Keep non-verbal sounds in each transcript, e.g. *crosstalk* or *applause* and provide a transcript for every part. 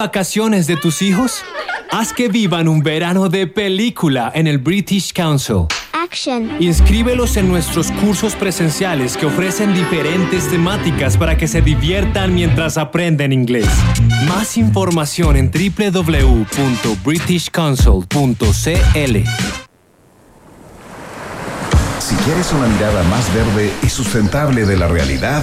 vacaciones de tus hijos? Haz que vivan un verano de película en el British Council. Action. Inscríbelos en nuestros cursos presenciales que ofrecen diferentes temáticas para que se diviertan mientras aprenden inglés. Más información en www.britishcouncil.cl. Si quieres una mirada más verde y sustentable de la realidad,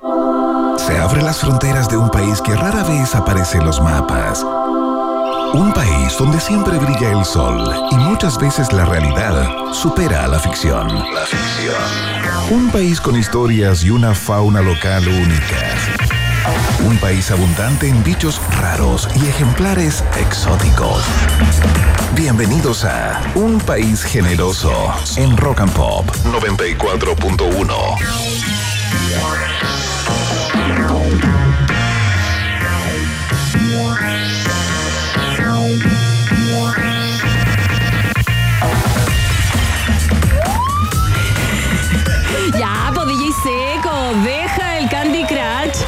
Se abren las fronteras de un país que rara vez aparece en los mapas. Un país donde siempre brilla el sol y muchas veces la realidad supera a la ficción. La ficción. Un país con historias y una fauna local únicas. Un país abundante en bichos raros y ejemplares exóticos. Bienvenidos a Un País Generoso en Rock and Pop 94.1. Ya, pues DJ Seco, deja el Candy Crush.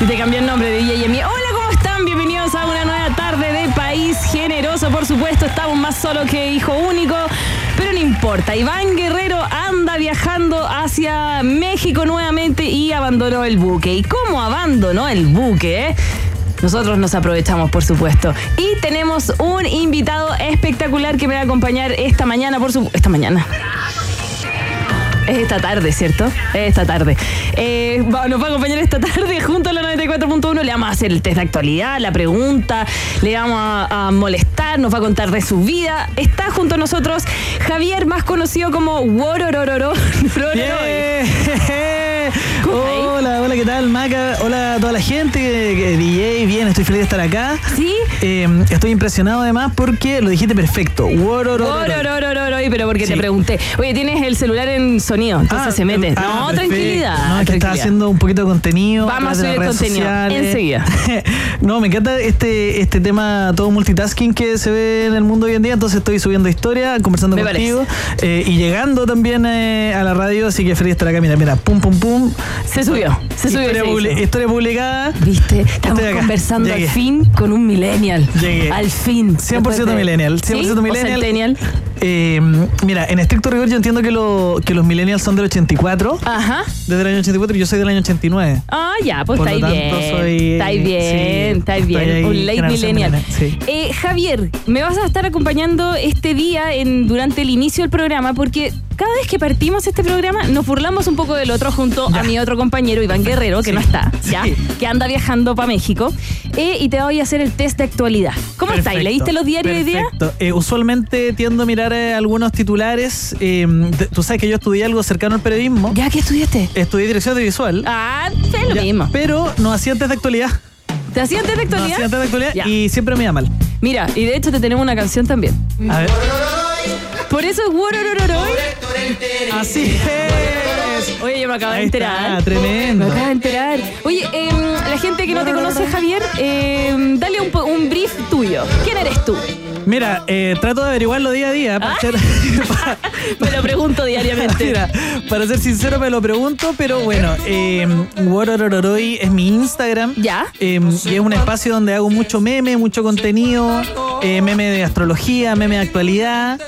Y te cambié el nombre de DJ. Hola, ¿cómo están? Bienvenidos a una nueva tarde de País Generoso. Por supuesto, estamos más solos que hijo único. Pero no importa, Iván Guerrero anda viajando hacia México nuevamente y abandonó el buque. ¿Y cómo abandonó el buque? eh? Nosotros nos aprovechamos, por supuesto. Y tenemos un invitado espectacular que me va a acompañar esta mañana, por supuesto. Esta mañana. Es esta tarde, ¿cierto? Es esta tarde. Eh, nos va a acompañar esta tarde junto a la 94.1. Le vamos a hacer el test de actualidad, la pregunta, le vamos a, molestar, nos va a contar de su vida. Está junto a nosotros Javier, más conocido como Wororororo. *laughs* Hola, hola, ¿qué tal, Maca? Hola a toda la gente, que DJ, bien, estoy feliz de estar acá. ¿Sí? Eh, estoy impresionado además porque lo dijiste perfecto. Pero porque te Sí. pregunté. Oye, tienes el celular en sonido, entonces Ah, se mete. ah, no, perfecto. tranquilidad. No, es que tranquilidad. haciendo un poquito de contenido. Vamos a subir contenido sociales. enseguida. no, me encanta este, este tema todo multitasking que se ve en el mundo hoy en día. Entonces estoy subiendo historia, conversando Me contigo eh, y llegando también eh, a la radio. Así que feliz de estar acá. Mira, mira, pum, pum, pum. Se subió, se subió. Historia, publi- historia publicada. Viste, estamos conversando Llegué. al fin con un millennial. Llegué. Al fin. 100% Después de- millennial. 100% ¿Sí? ¿O millennial. Eh, mira, en estricto rigor yo entiendo que, lo, que los millennials son del 84. Ajá. Desde el año 84 y yo soy del año 89. Ah, ya, pues estáis bien. soy- estáis bien, sí, estáis bien. Un late millennial. millennial, sí. Eh, Javier, me vas a estar acompañando este día en, durante el inicio del programa porque cada vez que partimos este programa nos burlamos un poco del otro junto a mi otro compañero Iván Guerrero, que Sí, no está, ya, sí. que anda viajando para México. Eh, y te voy a hacer el test de actualidad. ¿Cómo estáis? ¿Leíste los diarios hoy día? Eh, usualmente tiendo a mirar eh, algunos titulares. eh, tú sabes que yo estudié algo cercano al periodismo. ¿Ya que estudiaste? Estudié dirección audiovisual. Ah, es lo Ya, mismo. Pero no hacía test de actualidad. ¿Te hacían test de No actualidad? hacía test de actualidad Ya. y siempre me iba mal. Mira, y de hecho te tenemos una canción también. A ver. Por eso es Wororororoy. Así es. Oye, yo me acabo de está, enterar. tremendo. Me acabo de enterar. Oye, em, la gente que no te conoce, Javier, em, dale un, un brief tuyo. ¿Quién eres tú? Mira, eh, trato de averiguarlo día a día. Para, Ah. ser, para- *laughs* *laughs* Me lo pregunto diariamente. Mira, para ser sincero me lo pregunto, pero bueno, eh, es mi Instagram. Ya. Eh, y es un espacio donde hago mucho meme, mucho contenido, eh, meme de astrología, meme de actualidad.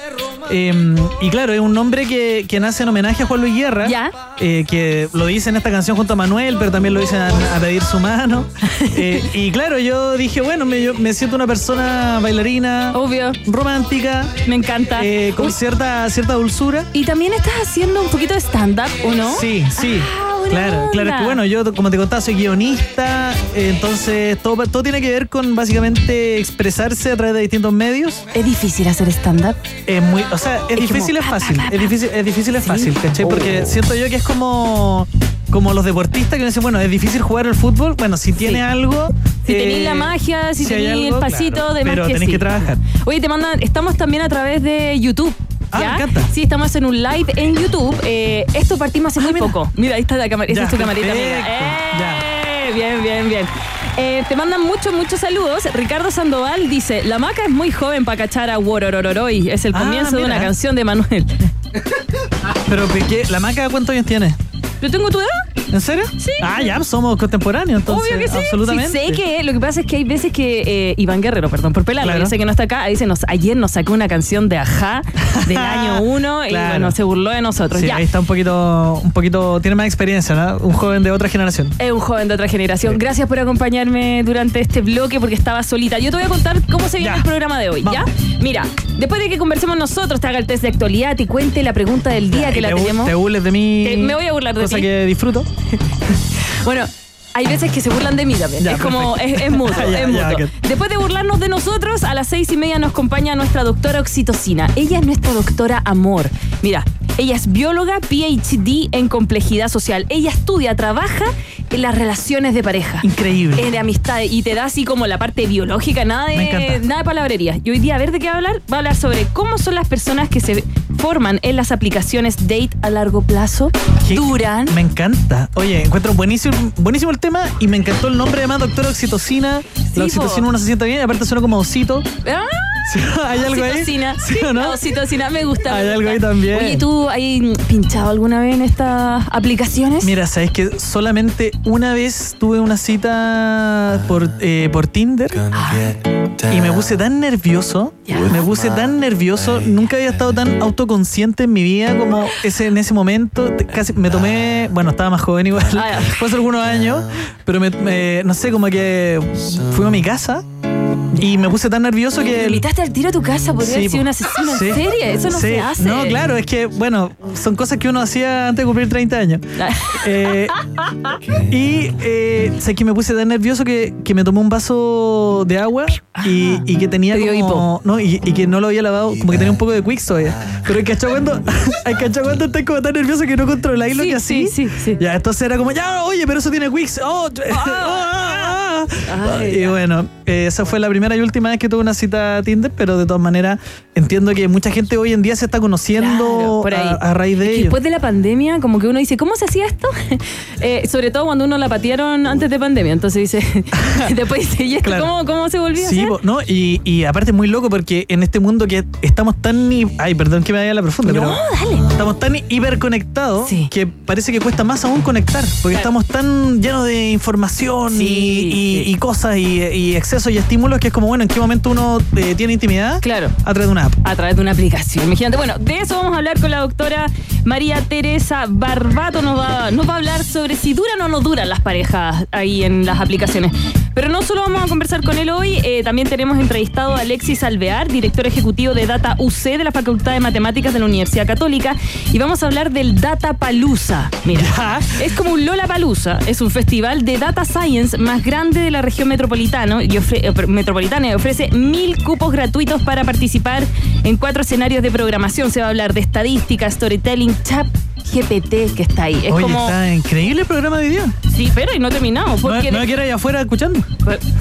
Eh, y claro, es un nombre que, que nace en homenaje a Juan Luis Guerra. Ya. eh, que lo dice en esta canción junto a Manuel, pero también lo dicen a, a pedir su mano. *laughs* Eh, y claro, yo dije, bueno, me, yo me siento una persona bailarina, Obvio. romántica, Me encanta. eh, con Uy, cierta, cierta dulzura. y también estás haciendo un poquito de stand-up, ¿o no? Sí, sí. Ah, claro, claro. Es que bueno, yo como te contaba soy guionista, eh, entonces todo, todo tiene que ver con básicamente expresarse a través de distintos medios. ¿Es difícil hacer stand-up? Es muy, o sea, es, Es difícil, como es pa, fácil. pa, pa. Es difícil, es difícil, es Sí. fácil, ¿cachai? Porque Oh. siento yo que es como como los deportistas que dicen, bueno, es difícil jugar el fútbol. Bueno, si tiene Sí. algo. Si eh, tenéis la magia, si, si tenéis el pasito, claro, de más pero que tenéis sí. que trabajar. Oye, te mandan, estamos también a través de YouTube. Ah, ¿ya? me encanta. Sí, estamos en un live en YouTube. Eh, esto partimos hace Ah, muy mira. poco. Mira, ahí está la cámara. Esa Ya, es tu camarita, amiga. ¡Eh! Bien, bien, bien. Eh, te mandan muchos, muchos saludos. Ricardo Sandoval dice: La maca es muy joven para cachar a Wororororoy. Es el Ah, comienzo de una canción de Manuel. *laughs* Pero, ¿qué? ¿la maca cuántos años tiene? ¿Yo tengo tu edad? ¿En serio? Sí. Ah, ya, somos contemporáneos, entonces. Obvio que sí. Absolutamente. Sí, sé que lo que pasa es que hay veces que eh, Iván Guerrero, perdón por pelarlo, Claro. yo sé que no está acá, dice, nos, ayer nos sacó una canción de Ajá del *laughs* año 1 y Claro. bueno, se burló de nosotros. Sí, ya. ahí está un poquito, un poquito, tiene más experiencia, ¿no? Un joven de otra generación. Es un joven de otra generación. Gracias por acompañarme durante este bloque porque estaba solita. Yo te voy a contar cómo se viene Ya. el programa de hoy, ¿ya? Mira, después de que conversemos nosotros, te haga el test de actualidad y cuente la pregunta del día que Y la te, tenemos. te burles de mí. Te- me voy a burlar de cosa que disfruto. *laughs* Bueno, hay veces que se burlan de mí también. Ya, es como, es, perfecto. es mutuo, *laughs* Ya, es mutuo. Después de burlarnos de nosotros, a las seis y media nos acompaña nuestra doctora Oxitocina. Ella es nuestra doctora Amor. Mira, ella es bióloga, PhD en complejidad social. Ella estudia, trabaja en las relaciones de pareja. Increíble. En de amistad y te da así como la parte biológica, nada de, nada de palabrería. Y hoy día, a ver de qué va a hablar, va a hablar sobre cómo son las personas que se forman en las aplicaciones date a largo plazo, ¿Qué? duran. Me encanta. Oye, encuentro buenísimo, buenísimo el tema y me encantó el nombre además, doctora Oxitocina. Sí, la oxitocina po. uno se siente bien aparte suena como osito. ¡Ah! Sí, ¿Hay algo ahí? ¿Sí o no? La oxitocina me gusta. me Hay gusta. algo ahí también. Oye, ¿tú has pinchado alguna vez en estas aplicaciones? Mira, sabes que solamente una vez tuve una cita por, eh, por Tinder y me puse tan nervioso. Me puse tan nervioso. Nunca había estado tan autoconsciente en mi vida como ese en ese momento. Casi me tomé. Bueno, estaba más joven igual. Ah. Fue hace algunos años. Pero me, me- no sé, como que fui a mi casa y me puse tan nervioso ¿Me que. invitaste al tiro a tu casa? ¿Podría Sí, haber sido un asesino en Sí. serie? Eso no Sí. se hace. No, claro, es que, bueno, son cosas que uno hacía antes de cumplir 30 años. Eh, *laughs* y eh, sé que me puse tan nervioso que, que me tomé un vaso de agua y, y que tenía Te como, no, y, y que no lo había lavado, como que tenía un poco de Quicks todavía. Pero hay cachado cuando, *laughs* cachado cuando estás como tan nervioso que no controláis lo que así. sí, sí, sí. Ya, entonces era como, ya, oye, pero eso tiene Quicks. Oh, *laughs* ah, ah, ah. Ay, y bueno, eh, esa fue la primera y última vez que tuve una cita a Tinder, pero de todas maneras entiendo que mucha gente hoy en día se está conociendo Claro, a, a raíz de Es que ello. Después de la pandemia, como que uno dice, ¿cómo se hacía esto? *laughs* Eh, sobre todo cuando uno la patearon antes de pandemia. Entonces dice, *laughs* *laughs* después dice, ¿y esto Claro. cómo, cómo se volvió a Sí, hacer? no, y, y aparte es muy loco porque en este mundo que estamos tan. Ay, perdón que me vaya a la profunda, No, pero. dale. Estamos tan hiperconectados Sí. que parece que cuesta más aún conectar. Porque Claro. estamos tan llenos de información Sí, y, y- cosas y, y excesos y estímulos que es como, bueno, ¿en qué momento uno eh, tiene intimidad? Claro. A través de una a través de una aplicación. Imagínate, bueno, de eso vamos a hablar con la doctora María Teresa Barbato. Va, nos va a hablar sobre si duran o no duran las parejas ahí en las aplicaciones. Pero no solo vamos a conversar con él hoy, eh, también tenemos entrevistado a Alexis Alvear, director ejecutivo de Data UC de la Facultad de Matemáticas de la Universidad Católica, y vamos a hablar del Data Palusa. Mira, es como un Lola Palusa, es un festival de data science más grande de la región metropolitana y, ofre- eh, metropolitana y ofrece mil cupos gratuitos para participar en cuatro escenarios de programación. Se va a hablar de estadística, storytelling, chat. GPT que está ahí. Es Oye, como. está increíble el programa de video. Sí, pero y no terminamos. No, Porque no quiero ir afuera escuchando.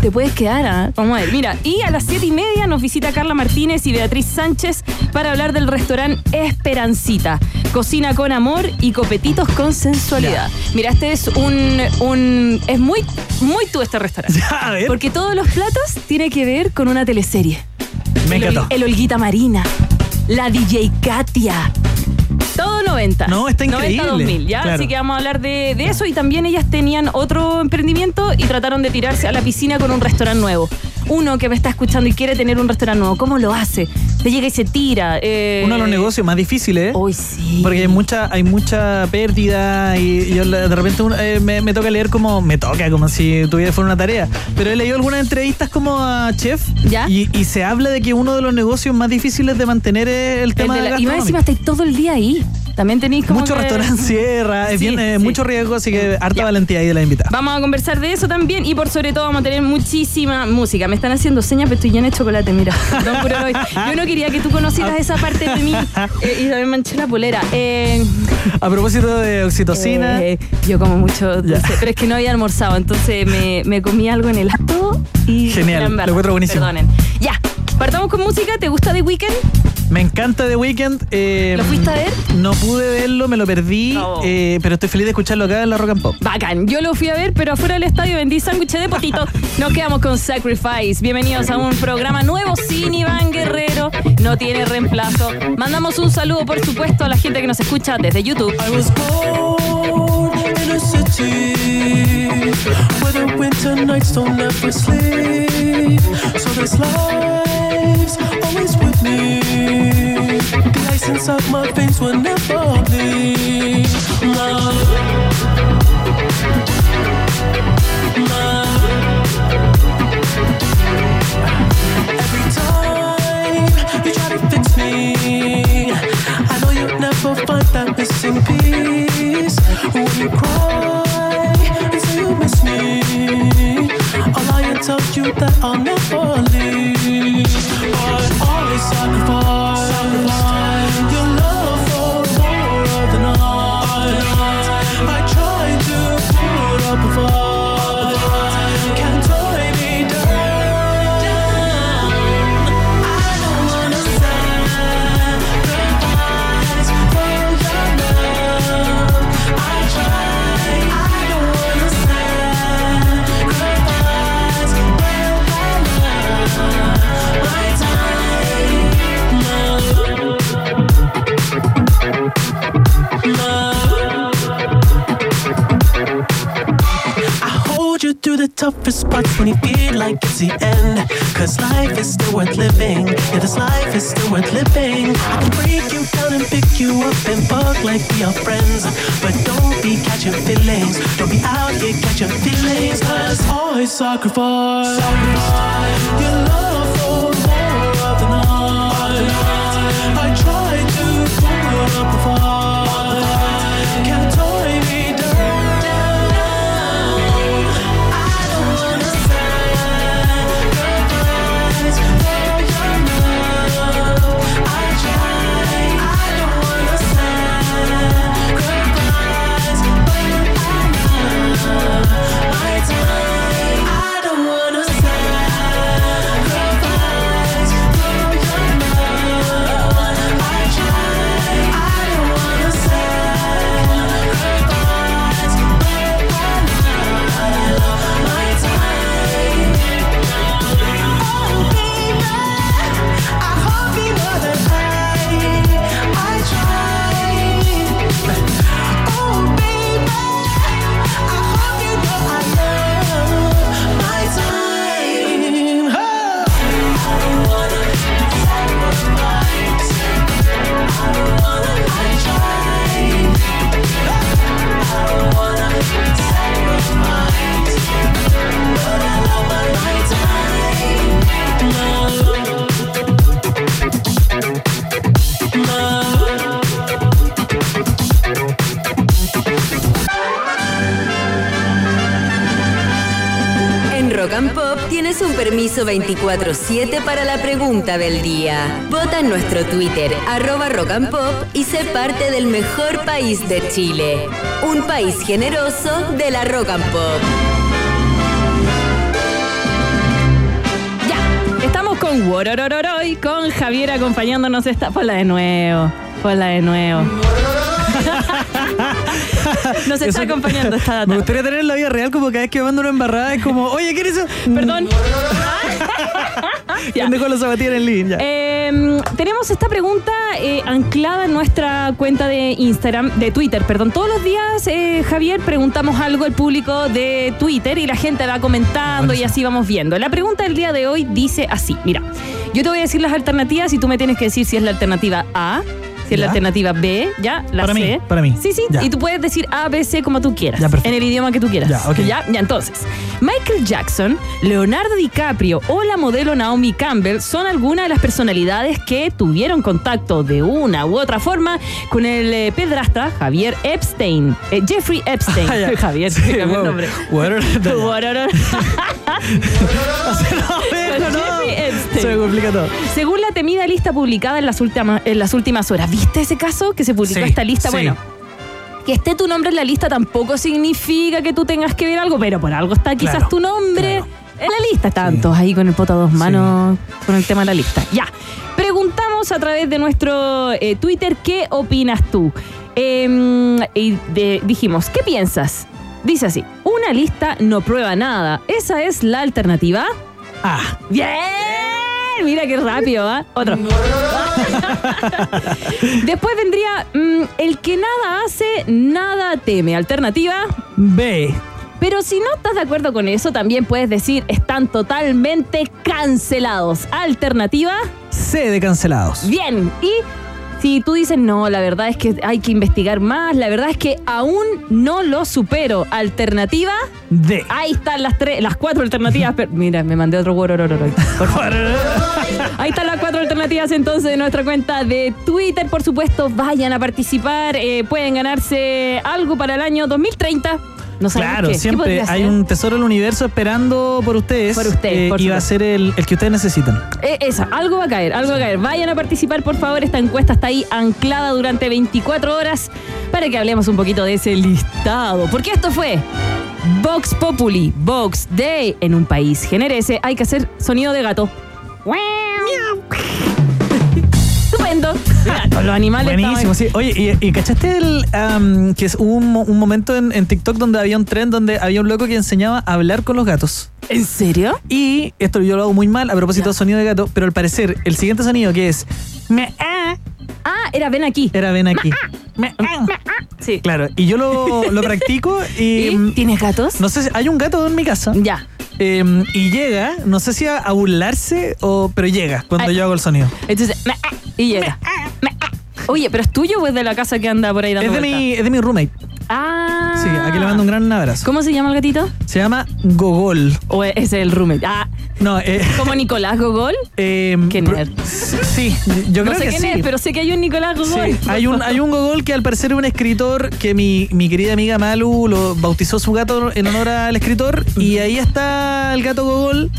te puedes quedar, ¿ah? Vamos a ver. Mira, y a las siete y media nos visita Carla Martínez y Beatriz Sánchez para hablar del restaurante Esperancita. Cocina con amor y copetitos con sensualidad. Mira, este es un, un. Es muy, muy tú este restaurante. *laughs* Ya, a ver. Porque todos los platos tienen que ver con una teleserie. Me el, encantó. el Olguita Marina, la DJ Katia. Todo 90. No, está 90 increíble. 2000, ¿ya? Claro. Así que vamos a hablar de, de eso. Y también ellas tenían otro emprendimiento y trataron de tirarse a la piscina con un restaurante nuevo. Uno que me está escuchando y quiere tener un restaurante nuevo, ¿cómo lo hace? Se llega y se tira. eh, Uno de los negocios más difíciles, ¿eh? Hoy sí. Porque hay mucha, hay mucha pérdida y, yo de repente eh, me, me toca leer como, me toca, como si tuviera fuera una tarea. Pero he leído algunas entrevistas como a Chef ¿Ya? y, y se habla de que uno de los negocios más difíciles de mantener es el tema de de la- y más encima estáis todo el día ahí. También tenéis como Mucho que- restaurante *laughs* cierra, es Sí, bien, eh, sí. mucho riesgo, así que harta valentía ahí de la invitada. Vamos a conversar de eso también y por sobre todo vamos a tener muchísima música. Me están haciendo señas, pero estoy llena de chocolate, mira. *laughs* Yo no quería que tú conocieras esa parte de mí *laughs* eh, y también manché la polera. Eh, A propósito de oxitocina, yo como mucho dulce, pero es que no había almorzado, entonces me, me comí algo en el acto y... Genial, lo encuentro buenísimo. Perdonen. Ya, partamos con música. ¿Te gusta The Weeknd? Me encanta The Weeknd. eh, ¿Lo fuiste a ver? No pude verlo, me lo perdí, No. eh, pero estoy feliz de escucharlo acá en la Rock and Pop. Bacán, yo lo fui a ver, pero afuera del estadio vendí sándwiches de potito. *laughs* Nos quedamos con Sacrifice. Bienvenidos a un programa nuevo sin Iván Guerrero. No tiene reemplazo. Mandamos un saludo, por supuesto, a la gente que nos escucha desde YouTube. I was born in a city where the winter nights don't ever sleep. So this life's always with me. Ice inside my veins will never bleed. Love. Love. Every time you try to fix me, I know you'll never find that missing piece. When you cry and say you miss me, I'll lie and tell you that I'll never leave. But always sacrifice, it's the end. Cause life is still worth living. Yeah, this life is still worth living. I can break you down and pick you up and fuck like we are friends. But don't be catching feelings. Don't be out here catching feelings. Cause always sacrifice. sacrifice your love for more of the night. I try to permiso 24-7 para la pregunta del día. Vota en nuestro Twitter, arroba Rock Pop, y sé parte del mejor país de Chile. Un país generoso de la Rock and Pop. Ya, estamos con Wororororoy, con Javier acompañándonos esta. Ponla de nuevo, ponla de nuevo. *laughs* Nos está Eso- acompañando esta data. Me gustaría tener en la vida real como cada vez que mando una embarrada es como, oye, ¿qué eres eso? Perdón. *laughs* ¿Quién dejó la zapatilla en? Ya. Eh, tenemos esta pregunta eh, anclada en nuestra cuenta de Instagram, de Twitter, perdón. Todos los días, eh, Javier, preguntamos algo al público de Twitter y la gente va comentando y así vamos viendo. La pregunta del día de hoy dice así, mira, yo te voy a decir las alternativas y tú me tienes que decir si es la alternativa A, Si es la Ya. alternativa B, ya, la Para C. mí, para mí. Sí, sí. Ya. Y tú puedes decir A, B, C como tú quieras. Ya, perfecto. en el idioma que tú quieras. Ya, ok. ya, ya, entonces. Michael Jackson, Leonardo DiCaprio o la modelo Naomi Campbell son algunas de las personalidades que tuvieron contacto de una u otra forma con el eh, pedrastra Javier Epstein. Eh, Jeffrey Epstein. *laughs* Ah, ya. *laughs* Javier, Sí, cambió el nombre. Bueno, *laughs* no, Guararara. no, no. Jeffrey Epstein. Se me complica todo. Según la temida lista publicada en las últimas, en las últimas horas, ¿viste ese caso que se publicó Sí, esta lista? sí. Bueno, que esté tu nombre en la lista tampoco significa que tú tengas que ver algo, pero por algo está quizás Claro, tu nombre claro. en la lista. Estaban Sí. todos ahí con el poto a dos manos con el tema de la lista. Ya. Preguntamos a través de nuestro eh, Twitter qué opinas tú. Em, y de- dijimos, ¿qué piensas? Dice así, una lista no prueba nada. ¿Esa es la alternativa? Ah, ¡Bien! Mira qué rápido, ¿ah? Otro. *laughs* Después vendría mm, el que nada hace, nada teme. Alternativa. B. Pero si no estás de acuerdo con eso, también puedes decir están totalmente cancelados. Alternativa. C de cancelados. Bien. Y si tú dices no, la verdad es que hay que investigar más, la verdad es que aún no lo supero. Alternativa. D. Ahí están las tres, las cuatro alternativas. Pero- mira, me mandé otro favor. *laughs* Ahí están las cuatro alternativas entonces de nuestra cuenta de Twitter. Por supuesto, vayan a participar. eh, pueden ganarse algo para el año 2030. No Claro, qué. ¿Qué siempre hay un tesoro del universo esperando por ustedes. Por ustedes, por y va a ser el, el que ustedes necesitan. Eh, esa, algo va a caer, algo va a caer. Vayan a participar, por favor. Esta encuesta está ahí anclada durante 24 horas para que hablemos un poquito de ese listado. Porque esto fue Vox Populi, Vox Day. En un país generese hay que hacer sonido de gato. Los animales. Buenísimo, sí. Oye, ¿y, y cachaste el, que es hubo un, un momento en, en TikTok donde había un tren donde había un loco que enseñaba a hablar con los gatos? ¿En serio? Y esto yo lo hago muy mal a propósito Ya. de sonido de gato, pero al parecer el siguiente sonido que es me ah, Ah, era ven aquí. era ven aquí. Me, ah. Sí. Claro, y yo lo, lo *laughs* practico y, ¿Y? mm, ¿Tienes gatos? no sé si hay un gato en mi casa Ya. eh, y llega, no sé si a, a burlarse o pero llega cuando Ay. yo hago el sonido. Entonces, me- ah, y llega. Ah. Oye, ¿pero es tuyo o es de la casa que anda por ahí dando Es de vueltas? mi es de mi roommate. Ah. Sí, aquí le mando un gran abrazo. ¿Cómo se llama el gatito? Se llama Gogol. ¿O es el roommate? Ah, No, eh, ¿como Nicolás Gogol? eh, Qué pro- nerd. Sí, yo No creo sé que quién sí. es, pero sé que hay un Nicolás Sí, Gogol. hay un, hay un Gogol que al parecer es un escritor que mi, mi querida amiga Malu lo bautizó su gato en honor al escritor y ahí está el gato Gogol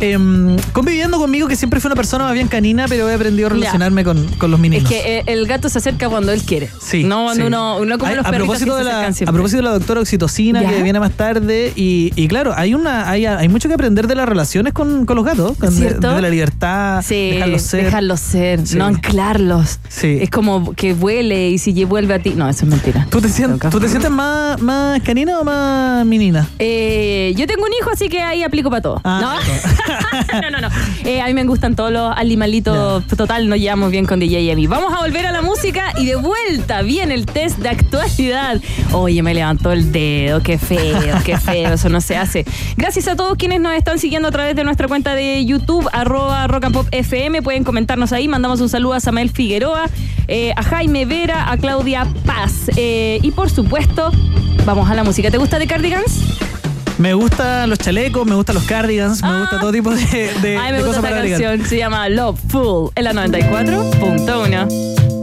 em, conviviendo conmigo que siempre fue una persona más bien canina pero he aprendido a relacionarme con, con los Es meninos. que eh, el gato se acerca cuando él quiere. Sí, No cuando sí. uno, uno como Hay- los a propósito de la a propósito de la doctora oxitocina ¿Ya? que viene más tarde y, y claro hay una hay, hay mucho que aprender de las relaciones con, con los gatos con- de, ¿Cierto? de la libertad Sí, dejarlos ser dejarlos ser, Sí. no anclarlos. Sí. Es como que vuele y si vuelve a ti. No, eso es mentira. ¿Tú te sientes, Nunca. ¿tú te sientes más, más canina o más menina? Eh, yo tengo un hijo, así que ahí aplico para todo. Ah, ¿No? *laughs* *laughs* no, no, no. Eh, a mí me gustan todos los animalitos. Total, nos llevamos bien con DJ mí. Vamos a volver a la música y de vuelta viene el test de actualidad. Oye, me levantó el dedo. Qué feo, qué feo. Eso no se hace. Gracias a todos quienes nos están siguiendo a través de nuestra cuenta de YouTube, arroba rock and pop FM. Pueden comentarnos ahí. Mandamos un saludo a Samuel Figueroa, eh, a Jaime Vera, a Claudia Paz. Eh, y por supuesto, vamos a la música. ¿Te gusta The Cardigans? Me gustan los chalecos, me gustan los cardigans, me gusta todo tipo de, de, Ay, me de gusta cosas esta para canción. Se llama Love Full en la 94.1.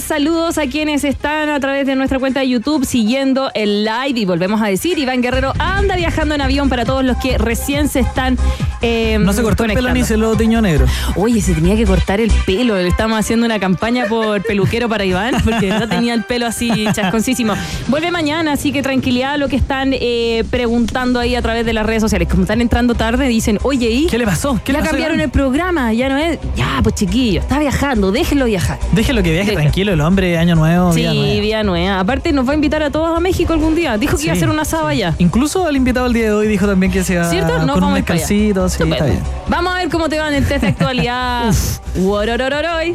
saludos a quienes están a través de nuestra cuenta de YouTube siguiendo el live. Y volvemos a decir, Iván Guerrero anda viajando en avión para todos los que recién se están eh, No se cortó el pelo ni se lo tiñó negro. Oye, se tenía que cortar el pelo. Le estamos haciendo una campaña por peluquero para Iván, porque no tenía el pelo así chasconcísimo. Vuelve mañana, así que tranquilidad a lo que están eh, preguntando ahí a través de las redes sociales. Como están entrando tarde, dicen, oye, ¿y? ¿Qué le pasó? ¿Qué ya le pasó, cambiaron Iván? el programa, ya no es. Ya, pues chiquillo, está viajando, déjenlo viajar. Déjelo que viaje tranquilo, el hombre, año nuevo. Sí, vida nueva. vida nueva. Aparte, nos va a invitar a todos a México algún día. Dijo que iba a hacer una asada allá. Incluso el invitado el día de hoy dijo también que se iba ¿Cierto? No, con un vamos Sí, está bien. Vamos a ver cómo te va en el test de actualidad. *laughs* Uororororoy.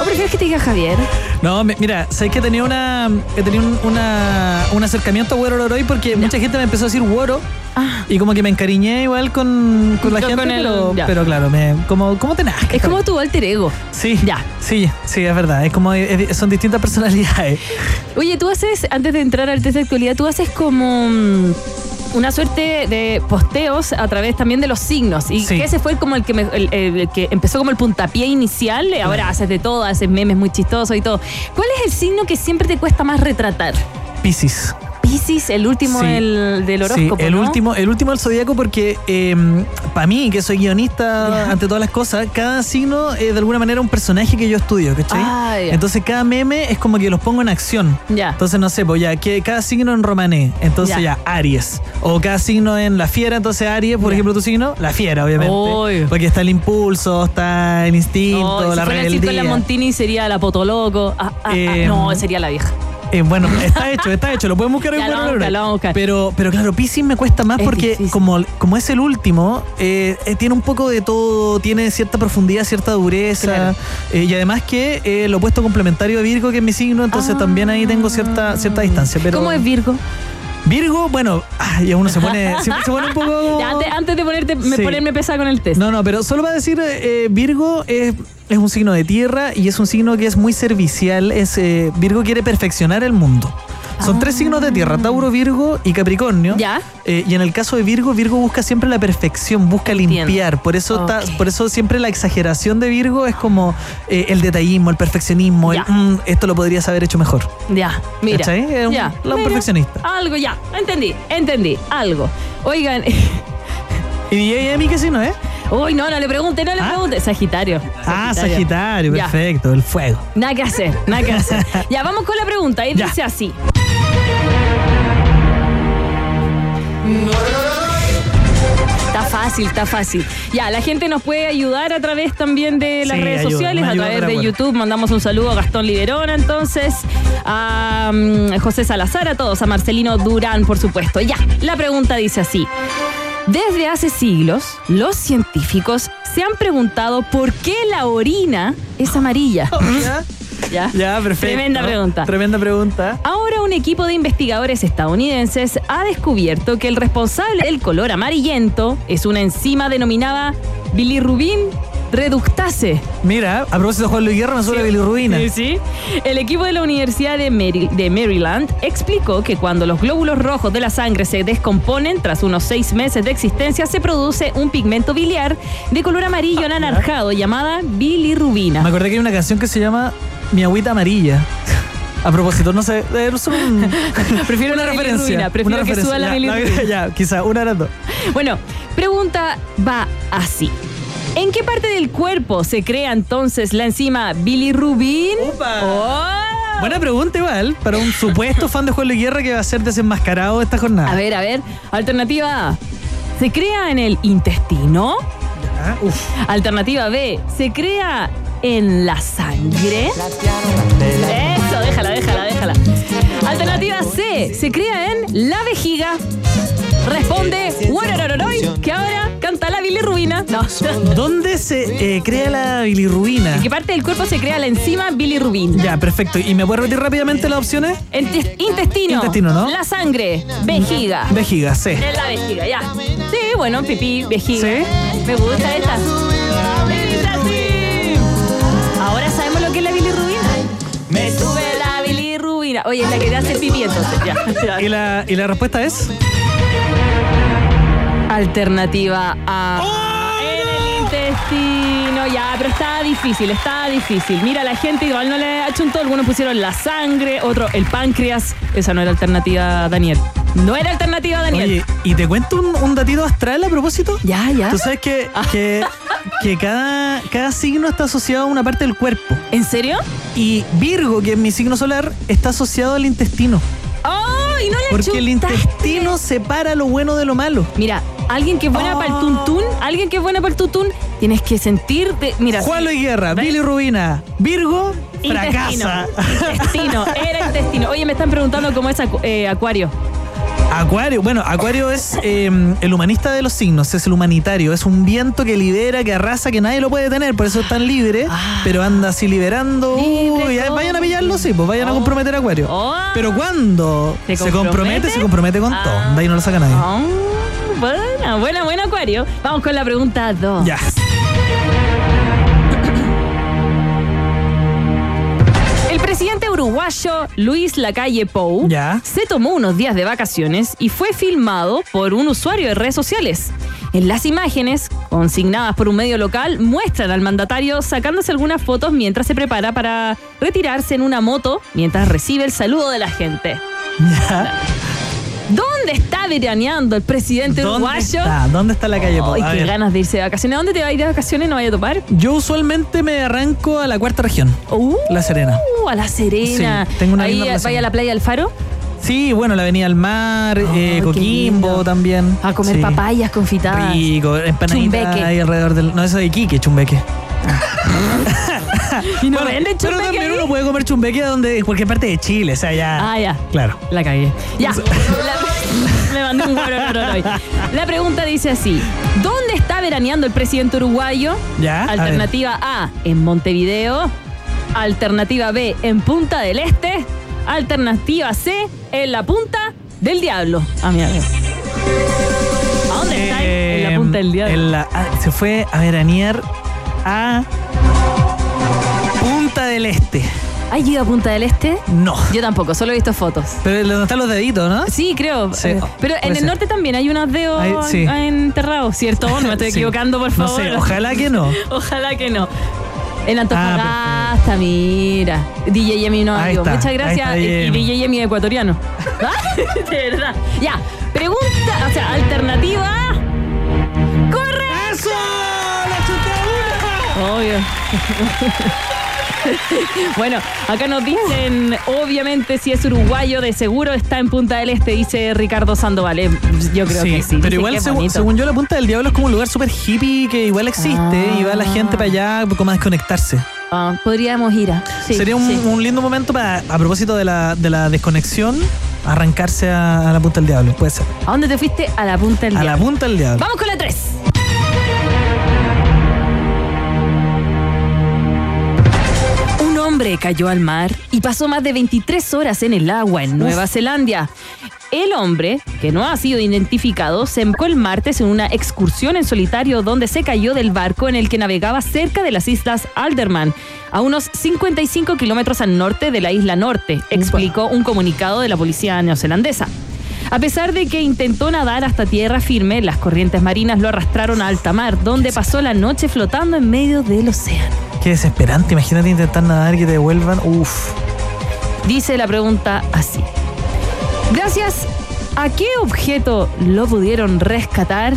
¿O prefieres que te diga Javier? No, me- mira, sabes que tenía una he tenido un, una- un acercamiento a Worororoy porque mucha gente me empezó a decir Woro Ah. y como que me encariñé igual con, con la Con- gente, con el- pero, ya. pero claro, me, como, como te nazca. Es como tu alter ego. Sí, Ya. sí, sí, es verdad. Es como es- son distintas personalidades. Oye, tú haces, antes de entrar al test de actualidad, tú haces como mm, una suerte de posteos a través también de los signos. Y Sí. que ese fue como el que, me- el, el que empezó como el puntapié inicial. Ahora haces de todo, haces memes muy chistosos y todo. ¿Cuál es el signo que siempre te cuesta más retratar? Piscis. Piscis, el último Sí. del, del Sí, horóscopo. el ¿no? último, el último del zodiaco porque para mí, que soy guionista ante todas las cosas, cada signo es de alguna manera un personaje que yo estudio, ¿cachai? Ah. Entonces cada meme es como que los pongo en acción. Ya. Entonces, no sé, pues ya, que cada signo en romané, entonces Ya. Aries. O cada signo en la fiera, entonces Aries, por ejemplo, tu signo, la fiera, obviamente. Porque está el impulso, está el instinto, No, si la fuera el circo en la rebeldía. Montini sería la Potoloco. Ah, ah, ah, Eh, no, sería la vieja. Eh, bueno, está hecho, está hecho, lo pueden buscar en buscar. Pero, pero claro, Pisces me cuesta más Es porque difícil. como, como es el último, eh, eh, tiene un poco de todo, tiene cierta profundidad, cierta dureza. Claro. eh, y además que eh, lo opuesto complementario de Virgo, que es mi signo, entonces Ah. también ahí tengo cierta, cierta distancia. Pero ¿Cómo es Virgo? Virgo, bueno, ah, ya uno se pone, *laughs* siempre se pone un poco. Ya, antes, antes de ponerte, me- Sí. ponerme pesada con el test. No, no, pero solo va a decir, eh, Virgo es, es un signo de tierra y es un signo que es muy servicial. Es, eh, Virgo quiere perfeccionar el mundo. Son tres signos de tierra, Tauro, Virgo y Capricornio. Ya. Eh, y en el caso de Virgo, Virgo busca siempre la perfección, busca Entiendo. limpiar. Por eso, por eso siempre la exageración de Virgo es como eh, el detallismo, el perfeccionismo, el. "Mm, esto lo podrías haber hecho mejor. Ya, mira. Un ya, lado mira. perfeccionista. Algo ya, entendí, entendí, algo. Oigan, *laughs* ¿Y DJ Emi qué signo es? Uy, no, no le pregunte, no le ¿Ah? pregunte. Sagitario. Ah, Sagitario, Ya. perfecto, el fuego. Nada que hacer, nada que hacer. *laughs* ya, vamos con la pregunta. Y dice así. Está fácil, está fácil. Ya, la gente nos puede ayudar a través también de las Sí, redes ayuda, sociales, a través de. YouTube. Mandamos un saludo a Gastón Liberona, entonces, a mm, José Salazar, a todos, a Marcelino Durán, por supuesto. Ya, la pregunta dice así. Desde hace siglos, los científicos se han preguntado por qué la orina es amarilla. *laughs* ¿Ya? *laughs* ¿Ya? Ya, perfecto. Tremenda pregunta. Tremenda pregunta. Ahora un equipo de investigadores estadounidenses ha descubierto que el responsable del color amarillento es una enzima denominada bilirrubin reductase. Mira, a propósito de Juan Luis Guerra, me suena bilirrubina. Sí, sí. El equipo de la Universidad de, Mary- de Maryland explicó que cuando los glóbulos rojos de la sangre se descomponen, tras unos seis meses de existencia, se produce un pigmento biliar de color amarillo anaranjado llamada bilirrubina. Me acordé que hay una canción que se llama Mi agüita amarilla. A propósito, no sé, eh, es *laughs* un- Prefiero una la referencia. prefiero una que referencia. suba la bilirrubina. *laughs* Ya, quizá, una de las dos. Bueno, pregunta va así. ¿En qué parte del cuerpo se crea entonces la enzima bilirrubin? Upa. Oh. Buena pregunta igual, para un supuesto fan de Juan Luis Guerra que va a ser desenmascarado esta jornada. A ver, a ver. Alternativa A. ¿Se crea en el intestino? Ah, uf. Alternativa B. ¿Se crea en la sangre? Eso, déjala, déjala, déjala. Alternativa C. ¿Se crea en la vejiga? Responde Guarararoroy, que ahora bilirrubina. No. *laughs* ¿Dónde se eh, crea la bilirrubina? ¿En qué parte del cuerpo se crea la enzima bilirrubin? Ya, perfecto. ¿Y me puedes repetir rápidamente las opciones? Ente- intestino. Intestino, ¿no? La sangre. Vejiga. Vejiga, C. En la vejiga, ya. Sí, bueno, pipí, vejiga. ¿Sí? Me gusta esta. Ahora sabemos lo que es la bilirrubina. Me sube la bilirrubina. Oye, es la que te hace pipí entonces. Ya. ya. ¿Y la, y la respuesta es? Alternativa A. ¡Oh! En el intestino, ya, pero está difícil, está difícil. Mira, la gente igual no le achuntó, algunos pusieron la sangre, otro el páncreas. Esa no era alternativa, Daniel. No era alternativa, Daniel. Oye, y te cuento un, un datito astral a propósito. ya, ya. Tú sabes que, que, que cada, cada signo está asociado a una parte del cuerpo. ¿En serio? Y Virgo, que es mi signo solar, está asociado al intestino. ¡Ay, no le Porque el intestino separa lo bueno de lo malo. Mira, alguien que es buena Oh. para el tuntún, alguien que es buena para el tuntún, tienes que sentir de, mira, Juan Luis Guerra, ¿Ves? Billy Rubina, Virgo, intestino, fracasa. intestino, era intestino. Oye, me están preguntando cómo es acu- eh, acuario. Acuario, bueno, Acuario es eh, el humanista de los signos, es el humanitario, es un viento que libera, que arrasa, que nadie lo puede tener, por eso es tan libre, pero anda así liberando. Ah. Libre Uy, como- vayan a pillarlo, sí, pues vayan a Oh. comprometer a Acuario. Oh. Pero cuando ¿Se se compromete, se compromete con Ah. todo. De ahí no lo saca nadie. Ah, buena, buena, buena acuario. Vamos con la pregunta 2. Ya. El presidente uruguayo Luis Lacalle Pou Ya. se tomó unos días de vacaciones y fue filmado por un usuario de redes sociales. En las imágenes, consignadas por un medio local, muestran al mandatario sacándose algunas fotos mientras se prepara para retirarse en una moto mientras recibe el saludo de la gente. Ya. ¿Dónde está veraneando el presidente ¿Dónde uruguayo? está? ¿Dónde está la calle Pau? Ay, qué ganas de irse de vacaciones. ¿A dónde te vas a ir de vacaciones? ¿No vaya a topar? Yo usualmente me arranco a la cuarta región. Uh, La Serena. A La Serena. Sí, tengo una Ahí vaya a la playa del Faro Sí, bueno, la Avenida al Mar, Oh, eh, Coquimbo también. a comer Sí. papayas confitadas. Rico, empanaditas ahí alrededor del. No, eso de Iquique, chumbeque. *laughs* *laughs* Y no Bueno, venden pero también uno puede comer chumbeque donde, en cualquier parte de Chile, o sea, ya. Ah, ya. Claro. La cagué. Ya. La- *laughs* me mandé un guaro hoy. La pregunta dice así: ¿Dónde está veraneando el presidente uruguayo? Ya, Alternativa A, en Montevideo. Alternativa B, en Punta del Este. Alternativa C, en la Punta del Diablo. Ah, mira. mira. ¿A dónde está? En la Eh, Punta del Diablo. en la- ah, se fue a veranear a del Este. ¿Has ido a Punta del Este? No. Yo tampoco, solo he visto fotos. Pero donde están los deditos, ¿no? Sí, creo. Sí, Eh, Pero en el ser. norte también hay unos dedos Hay- sí. enterrados, ¿cierto? No me estoy *laughs* Sí. equivocando, por No favor. sé, ojalá que no. *laughs* Ojalá que no. En Ah, Antofagasta, mira. DJ Yemi no amigo. está, Muchas gracias. Y- Yemi. DJ Yemi ecuatoriano. *laughs* ¿Ah? De verdad. Ya. Pregunta, o sea, alternativa. ¡Corre! ¡Eso! ¡La chuté Obvio. *laughs* bueno, acá nos dicen, obviamente, si es uruguayo, de seguro está en Punta del Este, dice Ricardo Sandoval. Eh, Yo creo que sí. pero igual, según, bonito. según yo, la Punta del Diablo es como un lugar súper hippie que igual existe y va la gente para allá como a desconectarse. Ah, podríamos ir a. sí, Sería un, sí. un lindo momento para, a propósito de la, de la desconexión, arrancarse a, a la Punta del Diablo. Puede ser. ¿A dónde te fuiste? A la Punta del A la Diablo. Punta del Diablo. Vamos con la 3. Hombre cayó al mar y pasó más de 23 horas en el agua en Nueva Zelanda. El hombre, que no ha sido identificado, se embarcó el martes en una excursión en solitario donde se cayó del barco en el que navegaba cerca de las islas Alderman, a unos 55 kilómetros al norte de la isla norte, explicó un comunicado de la policía neozelandesa. A pesar de que intentó nadar hasta tierra firme, las corrientes marinas lo arrastraron a alta mar, donde pasó la noche flotando en medio del océano. Qué desesperante. Imagínate intentar nadar y que te devuelvan. Uf. Dice la pregunta así. Gracias a qué objeto lo pudieron rescatar?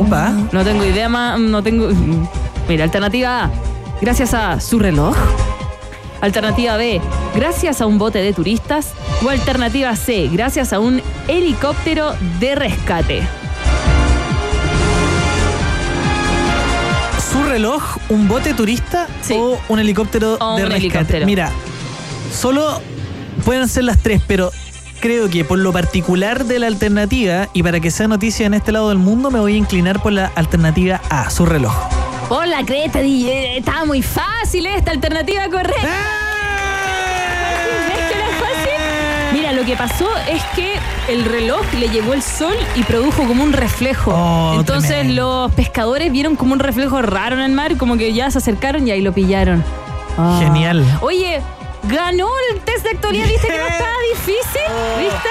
Opa. No tengo idea más, no tengo... Mira, alternativa A, gracias a su reloj. Alternativa B, gracias a un bote de turistas. O alternativa C, gracias a un helicóptero de rescate. Reloj, un bote turista Sí. o un helicóptero O de un rescate? helicóptero. Mira, solo pueden ser las tres, pero creo que por lo particular de la alternativa y para que sea noticia en este lado del mundo, me voy a inclinar por la alternativa A, su reloj. Por la creta, DJ, estaba muy fácil esta alternativa correcta. Que pasó es que el reloj le llegó el sol y produjo como un reflejo. Oh, Entonces tremendo. los pescadores vieron como un reflejo raro en el mar, como que ya se acercaron y ahí lo pillaron. Ah. Genial. Oye, ganó el test de actualidad, ¿viste que no *laughs* estaba difícil? ¿Viste?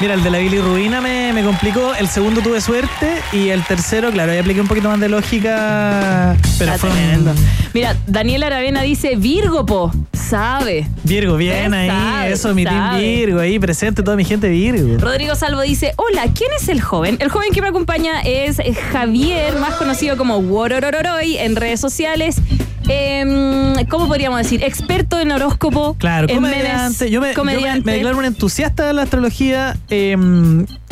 Mira, el de la bilirrubina me, me complicó. El segundo tuve suerte. Y el tercero, claro, ahí apliqué un poquito más de lógica. Pero Está fue tremendo. Mira, Daniel Aravena dice Virgo, po. Sabe. Virgo, bien ahí. sabe, Eso, mi team sabe. Virgo, ahí presente toda mi gente Virgo. Rodrigo Salvo dice, hola, ¿quién es el joven? El joven que me acompaña es Javier, más conocido como Wororororoy en redes sociales. Em, ¿Cómo podríamos decir? Experto en horóscopo. Claro, en comediante. memes, yo, me, yo me- comediante. me declaro un entusiasta de la astrología, eh,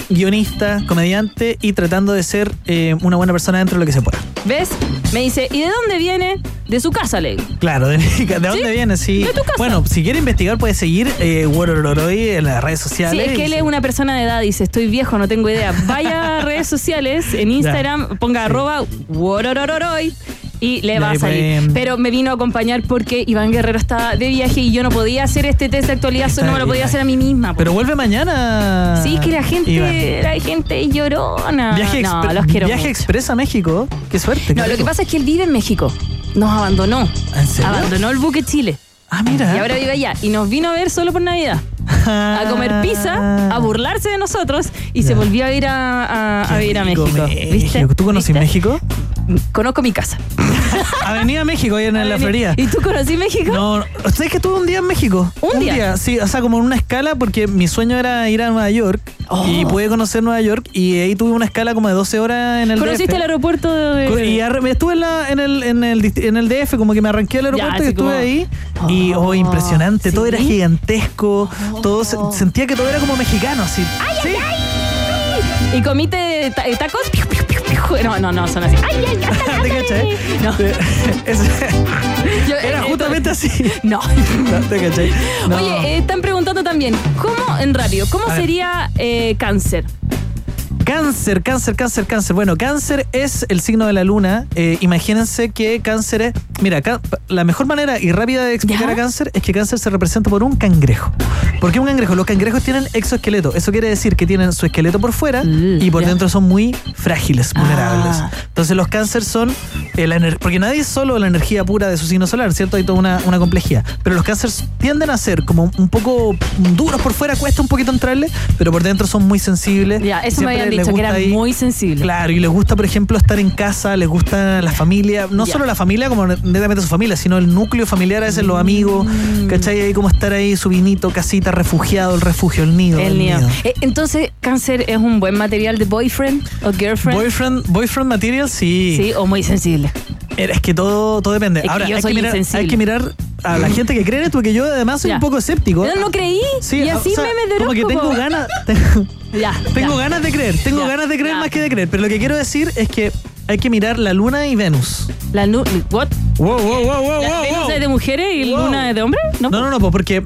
guionista, comediante y tratando de ser eh, una buena persona dentro de lo que se pueda. ¿Ves? Me dice, ¿y de dónde viene? De su casa, le. Claro, ¿de, *laughs* de dónde viene? Sí. De tu casa. Bueno, si quiere investigar, puede seguir eh, en las redes Sí, sociales. es que él es una persona de edad, dice, estoy viejo, no tengo idea. Vaya a redes sociales, en *laughs* Instagram, ponga arroba wororororoy y le va a salir. Pero me vino a acompañar porque Iván Guerrero estaba de viaje y yo no podía hacer este test de actualidad, solo no me lo podía hacer a mí misma. po. Pero vuelve mañana. sí, que la gente, Iván. la gente llorona. Viaje, no, expre- los quiero viaje mucho. express a México. Qué suerte. No, qué lo que pasa es que él vive en México. Nos abandonó. ¿En serio? Abandonó el buque Chile. Ah, mira. Y ahora vive allá. Y nos vino a ver solo por Navidad. A comer pizza, a burlarse de nosotros y se volvió a ir a, a- a vivir a México. ¿Viste? ¿Tú conoces ¿Viste? México? Conozco mi casa. *laughs* Avenida México, ahí en la Florida. ¿Y tú conocí México? No, ¿sabes que estuve un día en México? ¿Un día? Sí, o sea, como en una escala, porque mi sueño era ir a Nueva York Oh. y pude conocer Nueva York y ahí tuve una escala como de 12 horas en el ¿Conociste DF. el aeropuerto de.? Y arre- estuve en, la- en el, en, el, dist- en el DF, como que me arranqué al aeropuerto así y estuve como- ahí. Y, oh, Oh, impresionante, todo ¿sí? era gigantesco, todo se- sentía que todo era como mexicano, así. sí. ¿Y comiste ta- eh, tacos? Piu, piu, piu, piu. No, no, no, son así. ¡Ay, ay, ay! *laughs* ¿Te cachai? No. *laughs* Es- Yo- era eh, justamente así. *laughs* No. No, ¿Te cachai? No. Oye, eh, están preguntando también, ¿cómo, en radio, cómo A sería eh, cáncer? Cáncer, cáncer, cáncer, cáncer. Bueno, cáncer es el signo de la luna. Eh, imagínense que cáncer es. Mira, la mejor manera y rápida de explicar ¿Ya? a cáncer es que cáncer se representa por un cangrejo. ¿Por qué un cangrejo? Los cangrejos tienen exoesqueleto. Eso quiere decir que tienen su esqueleto por fuera Mm, y por ya. dentro son muy frágiles, vulnerables. Ah. Entonces, los cáncer son. eh, la porque nadie es solo la energía pura de su signo solar, ¿cierto? Hay toda una, una complejidad. Pero los cánceres tienden a ser como un poco duros por fuera, cuesta un poquito entrarle, pero por dentro son muy sensibles. Ya, eso me habían les dicho, que muy sensible. Claro, y les gusta, por ejemplo, estar en casa, les gusta la familia, no solo la familia como netamente su familia, sino el núcleo familiar, a veces los amigos, Mm. ¿cachai? Ahí como estar ahí, su vinito, casita, refugiado, el refugio, el nido. El nido. Eh, entonces, cáncer es un buen material de boyfriend o girlfriend. Boyfriend, boyfriend material, sí. Sí, o muy sensible. Es que todo, todo depende. Es que Ahora, yo hay, soy que mirar, insensible. hay que mirar a la gente que cree en esto, porque yo además soy Ya. un poco escéptico. No, no creí. Sí, y o así sea, memes de Como que tengo ganas. *laughs* Tengo, Ya, tengo ya. ganas de creer, tengo ganas de creer más que de creer. Pero lo que quiero decir es que hay que mirar la luna y Venus. La nu- what? Wow, wow, wow, wow, ¿La Venus es de mujeres y Wow. Luna es de hombres? No, No, no, no, porque,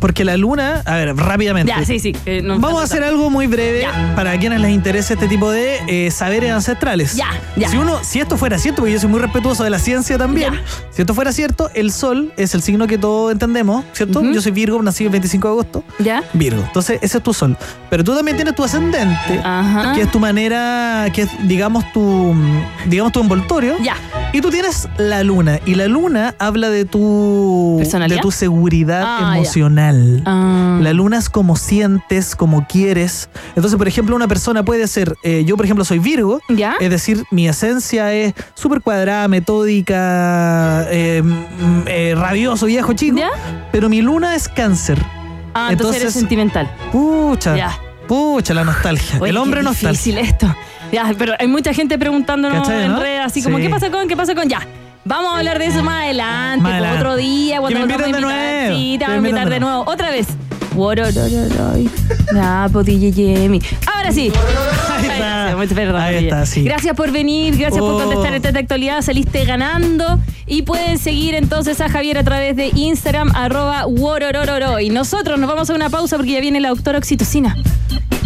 porque la luna, a ver, rápidamente. Ya, sí, sí. eh, no- Vamos a hacer algo muy breve Ya. para quienes les interese este tipo de eh, saberes ancestrales. Ya, ya. Si uno, si esto fuera cierto, porque yo soy muy respetuoso de la ciencia también, Ya. si esto fuera cierto, el sol es el signo que todos entendemos, ¿cierto? Yo soy Virgo, nací el 25 de agosto. ¿Ya? Virgo. Entonces, ese es tu sol. Pero tú también tienes tu ascendente, Ajá. que es tu manera, que es, digamos, tu, digamos, tu envoltorio. Ya. Y tú tienes la luna. Y la luna habla de tu, ¿Personalidad? de tu seguridad Ah, ya. Emocional. Ah. La luna es como sientes, como quieres. Entonces, por ejemplo, una persona puede ser, eh, yo por ejemplo soy Virgo, ¿Ya? es decir, mi esencia es súper cuadrada, metódica, eh, mm, eh, rabioso, viejo, chico. ¿Ya? Pero mi luna es cáncer. Ah, entonces, eres entonces- sentimental. Pucha, Ya. pucha la nostalgia. Oye, el hombre qué nostalgia. difícil esto. Ya, pero hay mucha gente preguntándonos ¿Cachai, en no? redes así como. ¿qué pasa con? ¿Qué pasa con? Ya. Vamos a hablar de eso más adelante, Más pues, adelante. otro día, cuando Que me nos vamos a inviten de. Nuevo. Sí, te vamos a invitar de nuevo. Otra vez. Ya, pues, DJ Jimmy. Ahora sí. Ahí está. Gracias, perdón, Ahí está, sí. Gracias por venir, gracias por Oh. contestar esta de actualidad, saliste ganando y pueden seguir entonces a Javier a través de Instagram arroba wororororo. y nosotros nos vamos a una pausa porque ya viene la doctora Oxitocina.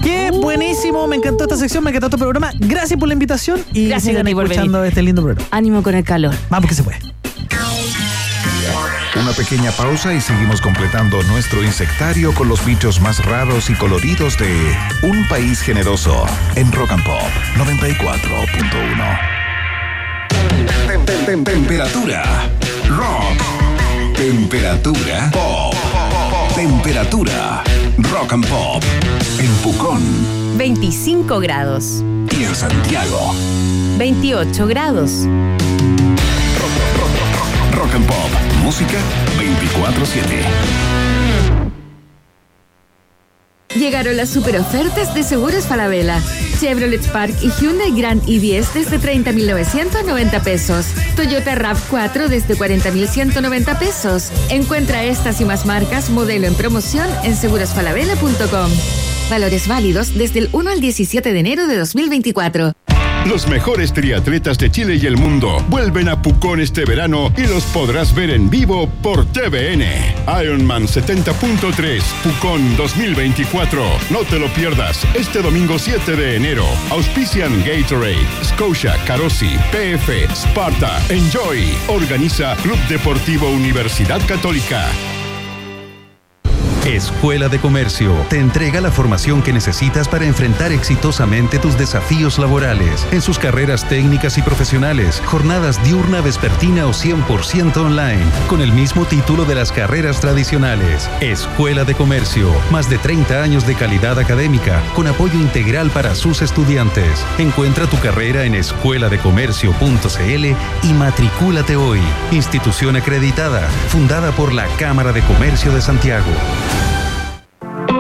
Qué buenísimo, me encantó esta sección, me encantó este programa. Gracias por la invitación y Gracias sigan por escuchando este lindo programa. Ánimo con el calor. Vamos que se puede. Una pequeña pausa y seguimos completando nuestro insectario con los bichos más raros y coloridos de Un País Generoso en Rock and Pop 94.1. Tem- tem- tem- Temperatura rock. Temperatura pop. Temperatura Rock and Pop. En Pucón 25 grados. y en Santiago. 28 grados. Rock and Pop. Música 24-7. Llegaron las super ofertas de Seguros Falabella. Chevrolet Spark y Hyundai Grand i10 desde 30.990 pesos. Toyota RAV4 desde 40.190 pesos. Encuentra estas y más marcas modelo en promoción en segurosfalabella.com. Valores válidos desde el 1 al 17 de enero de 2024. Los mejores triatletas de Chile y el mundo vuelven a Pucón este verano y los podrás ver en vivo por TVN. Ironman 70.3 Pucón 2024. No te lo pierdas este domingo 7 de enero. Auspician Gatorade, Scotia, Carosi, PF, Sparta, Enjoy. Organiza Club Deportivo Universidad Católica. Escuela de Comercio te entrega la formación que necesitas para enfrentar exitosamente tus desafíos laborales en sus carreras técnicas y profesionales, jornadas diurna, vespertina o 100% online, con el mismo título de las carreras tradicionales. Escuela de Comercio, más de 30 años de calidad académica, con apoyo integral para sus estudiantes. Encuentra tu carrera en escueladecomercio.cl y matricúlate hoy. Institución acreditada, fundada por la Cámara de Comercio de Santiago.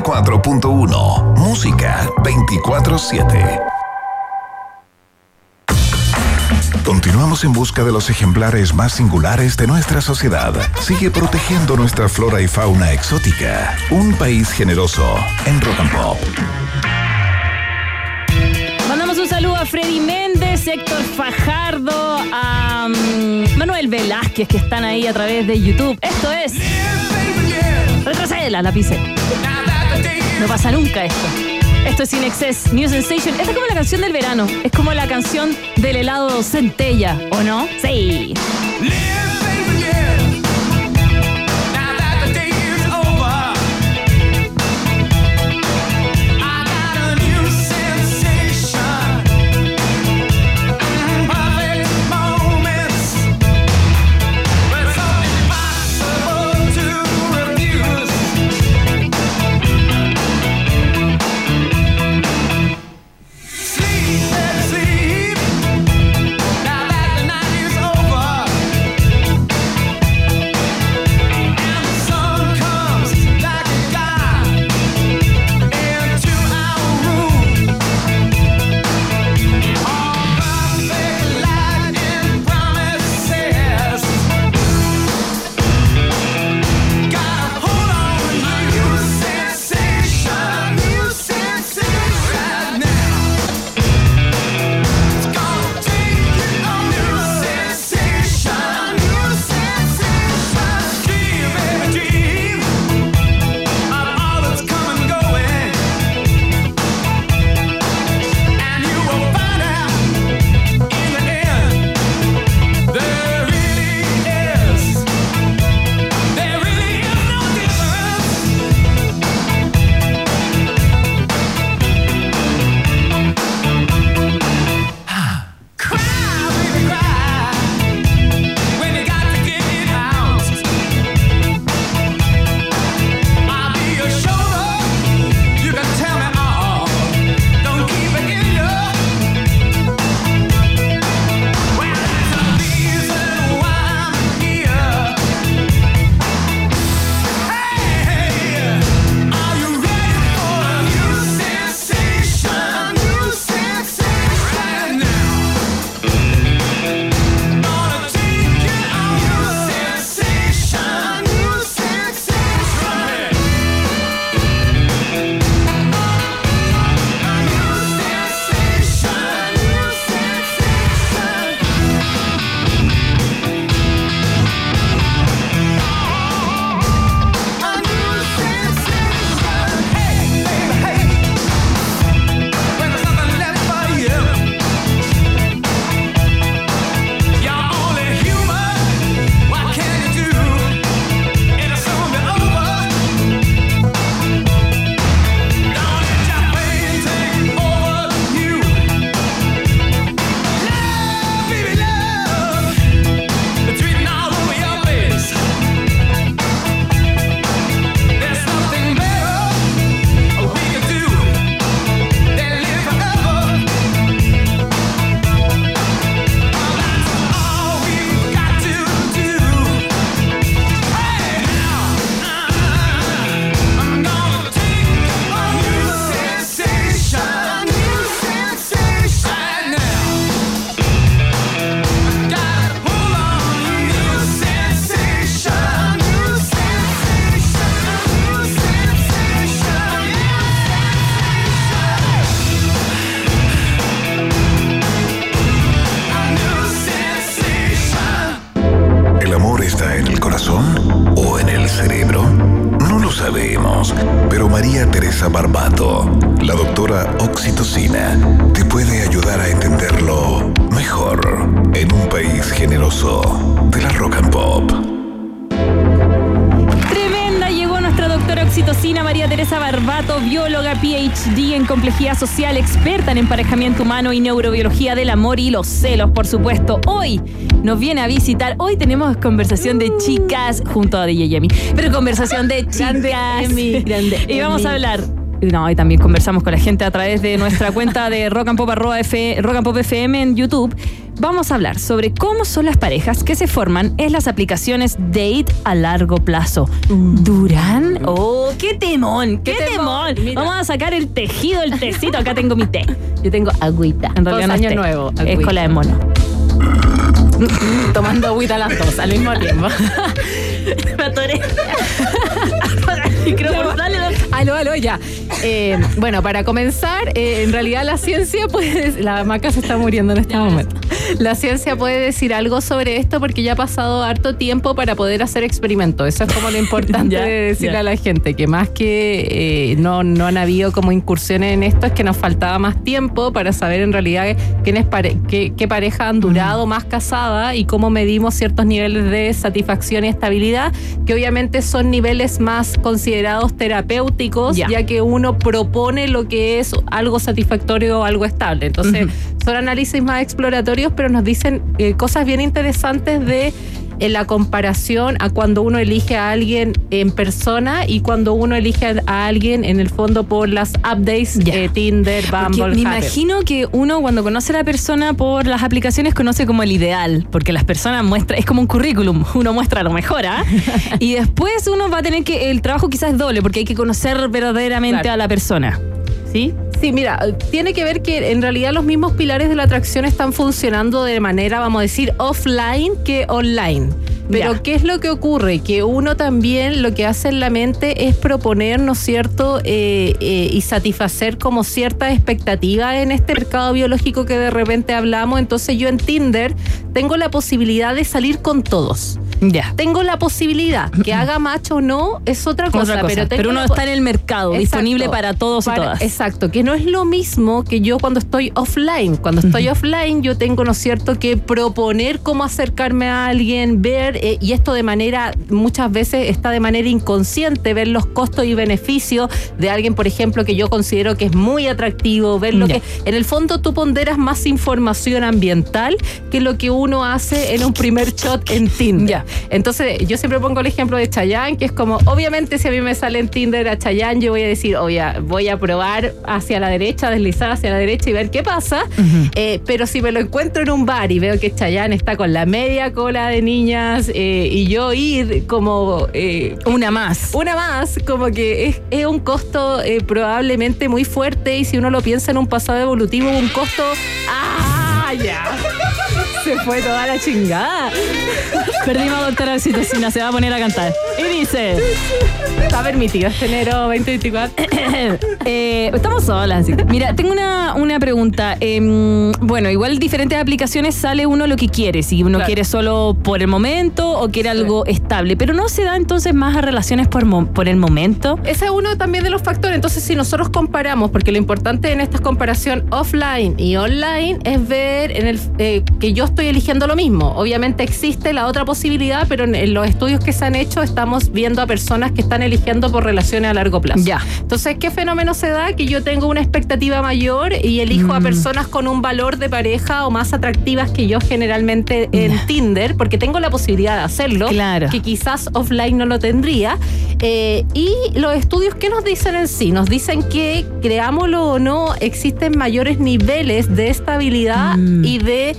94.1 Música 24/7 Continuamos en busca de los ejemplares más singulares de nuestra sociedad. Sigue protegiendo nuestra flora y fauna exótica. Un país generoso en Rock and Pop. Mandamos un saludo a Freddy Méndez, Héctor Fajardo, a mm, Manuel Velázquez que están ahí a través de YouTube. Esto es. Retrocede la lapicera. No pasa nunca esto. Esto es In Excess, New Sensation. Esta es como la canción del verano. Es como la canción del helado Centella, ¿o no? Sí. Humano y neurobiología del amor y los celos, por supuesto. Hoy nos viene a visitar. Hoy tenemos conversación de chicas junto a DJ Yemi, pero conversación de chicas. Emi, grande *laughs* y vamos a hablar. No, y también conversamos con la gente a través de nuestra cuenta de Rock and Pop, arroba F- Rock and Pop FM en YouTube. Vamos a hablar sobre cómo son las parejas que se forman en las aplicaciones date a largo plazo. ¿Durán? ¡Oh, qué temón! ¡Qué, Qué temón! Vamos a sacar el tejido, el tecito. Acá tengo mi té. Yo tengo agüita. En realidad no es año té. nuevo. Es agüita. cola de mono. Tomando agüita las dos al mismo tiempo. *laughs* Me atoré. *laughs* Aló, aló, ya. Eh, bueno, para comenzar, eh, en realidad la ciencia puede. La maca se está muriendo en este momento. La ciencia puede decir algo sobre esto porque ya ha pasado harto tiempo para poder hacer experimentos. Eso es como lo *laughs* importante Ya, de decirle ya. a la gente, que más que eh, no, no han habido como incursiones en esto, es que nos faltaba más tiempo para saber en realidad quiénes pare- qué, qué pareja han durado más casada y cómo medimos ciertos niveles de satisfacción y estabilidad, que obviamente son niveles más considerados terapéuticos, Ya. ya, que uno propone lo que es algo satisfactorio o algo estable. Entonces, son análisis más exploratorios, pero nos dicen eh, cosas bien interesantes de en la comparación a cuando uno elige a alguien en persona y cuando uno elige a- alguien en el fondo por las updates Ya. eh, Tinder, Porque Bumble, me Happn. imagino que uno cuando conoce a la persona por las aplicaciones conoce como el ideal, porque las personas muestran, es como un currículum, *laughs* uno muestra lo mejor, ¿ah? *laughs* y después uno va a tener que, el trabajo quizás es doble, porque hay que conocer verdaderamente Claro. a la persona. ¿Sí? Sí, mira, tiene que ver que en realidad los mismos pilares de la atracción están funcionando de manera, vamos a decir, offline que online. Pero Ya. ¿qué es lo que ocurre? Que uno también lo que hace en la mente es proponer, ¿no es cierto? Eh, eh, y satisfacer como cierta expectativa en este mercado biológico que de repente hablamos. Entonces yo en Tinder tengo la posibilidad de salir con todos. Ya. Tengo la posibilidad, que *clears throat* haga macho o no, es otra cosa. Otra cosa. Pero, tengo Pero uno está en el mercado, Exacto. disponible para todos y todas. Exacto, que no es lo mismo que yo cuando estoy offline. Cuando estoy offline yo tengo, ¿no es cierto?, que proponer cómo acercarme a alguien, ver, eh, y esto de manera, muchas veces está de manera inconsciente, ver los costos y beneficios de alguien, por ejemplo, que yo considero que es muy atractivo, ver lo Ya. que, en el fondo tú ponderas más información ambiental que lo que uno hace en un primer shot en Tinder. Ya. Entonces, yo siempre pongo el ejemplo de Chayanne, que es como, obviamente, si a mí me sale en Tinder a Chayanne, yo voy a decir, oye, voy a probar hacia la derecha, deslizar hacia la derecha y ver qué pasa. Eh, pero si me lo encuentro en un bar y veo que Chayanne está con la media cola de niñas eh, y yo ir como. eh, Una más. una más, como que es, es un costo eh, probablemente muy fuerte y si uno lo piensa en un pasado evolutivo, un costo... ¡Ah, ya! Se fue toda la chingada. Perdimos a doctora Oxitocina, se va a poner a cantar. Y dice... Está permitido este enero 2024. *laughs* Eh, estamos solas. así que- Mira, tengo una, una pregunta. Em, bueno, igual diferentes aplicaciones sale uno lo que quiere. Si uno Claro. quiere solo por el momento o quiere algo estable. Pero no se da entonces más a relaciones por, mo- por el momento. Ese es uno también de los factores. Entonces, si nosotros comparamos, porque lo importante en esta comparación offline y online es ver en el, eh, que yo estoy eligiendo lo mismo. Obviamente existe la otra posibilidad, pero en, en los estudios que se han hecho estamos viendo a personas que están eligiendo por relaciones a largo plazo. Ya. Entonces, ¿qué fenómeno se da? Que yo tengo una expectativa mayor y elijo a Mm. personas con un valor de pareja o más atractivas que yo generalmente en Tinder, porque tengo la posibilidad de hacerlo Claro. que quizás offline no lo tendría. Eh, y los estudios, ¿qué nos dicen en sí? Nos dicen que, creámoslo o no, existen mayores niveles de estabilidad Mm. y de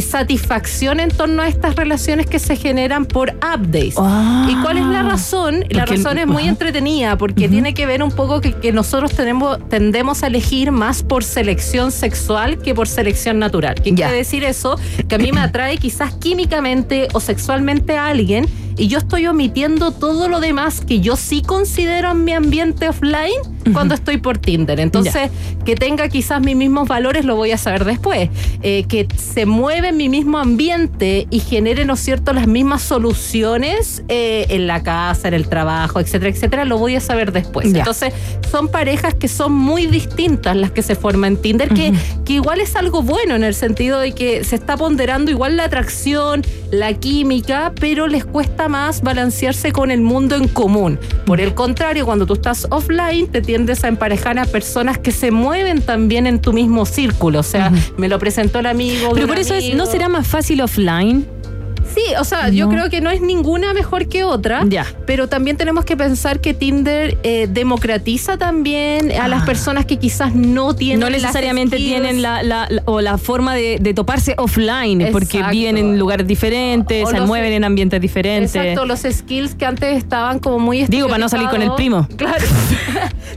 satisfacción en torno a estas relaciones que se generan por updates. Ah. ¿Y cuál es la razón? La razón es muy entretenida porque tiene que ver un poco que, que nosotros tenemos, tendemos a elegir más por selección sexual que por selección natural. ¿Qué Ya. quiere decir eso? Que a mí me atrae quizás químicamente o sexualmente a alguien y yo estoy omitiendo todo lo demás que yo sí considero en mi ambiente offline cuando estoy por Tinder. Entonces, que tenga quizás mis mismos valores lo voy a saber después. Eh, que se mueve en mi mismo ambiente y genere, ¿no es cierto?, las mismas soluciones eh, en la casa, en el trabajo, etcétera, etcétera, lo voy a saber después. Ya. Entonces, son parejas que son muy distintas las que se forman en Tinder, que, que igual es algo bueno en el sentido de que se está ponderando igual la atracción, la química, pero les cuesta más balancearse con el mundo en común. Por el contrario, cuando tú estás offline, te tiendes a emparejar a personas que se mueven también en tu mismo círculo. O sea, me lo presentó el amigo. Pero por eso es. ¿no será más fácil offline? Sí, o sea, yo creo que no es ninguna mejor que otra, Ya. pero también tenemos que pensar que Tinder eh, democratiza también a las personas que quizás no tienen Ah. No necesariamente tienen la, la- la- o la forma de, de toparse offline, porque viven en lugares diferentes, O se los- mueven en ambientes diferentes. Exacto, los skills que antes estaban como muy Digo, para no salir con el primo. Claro. *laughs*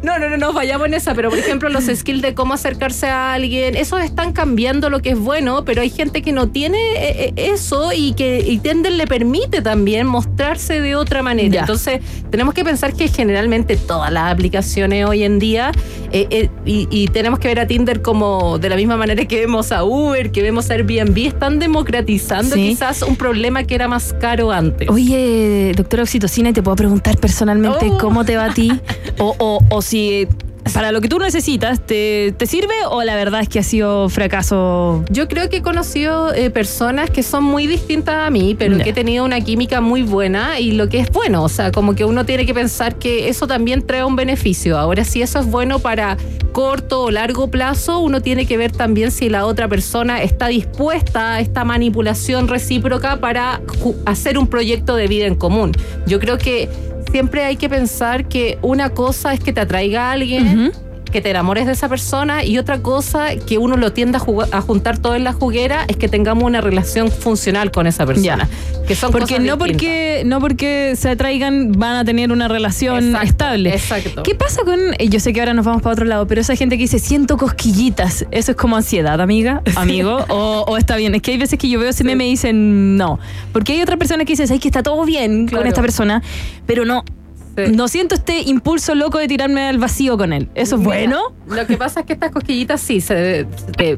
No, no, no, no vayamos en esa, pero por ejemplo, los skills de cómo acercarse a alguien, esos están cambiando lo que es bueno, pero hay gente que no tiene eh, eh, eso y que y Tinder le permite también mostrarse de otra manera. Ya. Entonces, tenemos que pensar que generalmente todas las aplicaciones hoy en día, eh, eh, y, y tenemos que ver a Tinder como de la misma manera que vemos a Uber, que vemos a Airbnb, están democratizando Sí. quizás un problema que era más caro antes. Oye, doctora Oxitocina, ¿y te puedo preguntar personalmente Oh. cómo te va a ti? *laughs* O, o, o si para lo que tú necesitas, ¿te, te sirve o la verdad es que ha sido fracaso? Yo creo que he conocido eh, personas que son muy distintas a mí, pero que he tenido una química muy buena y lo que es bueno, o sea, como que uno tiene que pensar que eso también trae un beneficio. Ahora, si eso es bueno para corto o largo plazo, uno tiene que ver también si la otra persona está dispuesta a esta manipulación recíproca para hacer un proyecto de vida en común. Yo creo que siempre hay que pensar que una cosa es que te atraiga a alguien, que te enamores de esa persona y otra cosa que uno lo tienda a, jugar- a juntar todo en la juguera es que tengamos una relación funcional con esa persona. Que son Porque cosas no porque no porque se atraigan van a tener una relación Exacto, estable. exacto. ¿Qué pasa con eh, yo sé que ahora nos vamos para otro lado, pero esa gente que dice siento cosquillitas, eso es como ansiedad, amiga, *laughs* amigo, o, o está bien. Es que hay veces que yo veo meme y dicen no, porque hay otra persona que dice, "Sabes que está todo bien con esta persona, pero no Sí. no siento este impulso loco de tirarme al vacío con él. ¿Eso es Mira, bueno? Lo que pasa es que estas cosquillitas sí se, se- se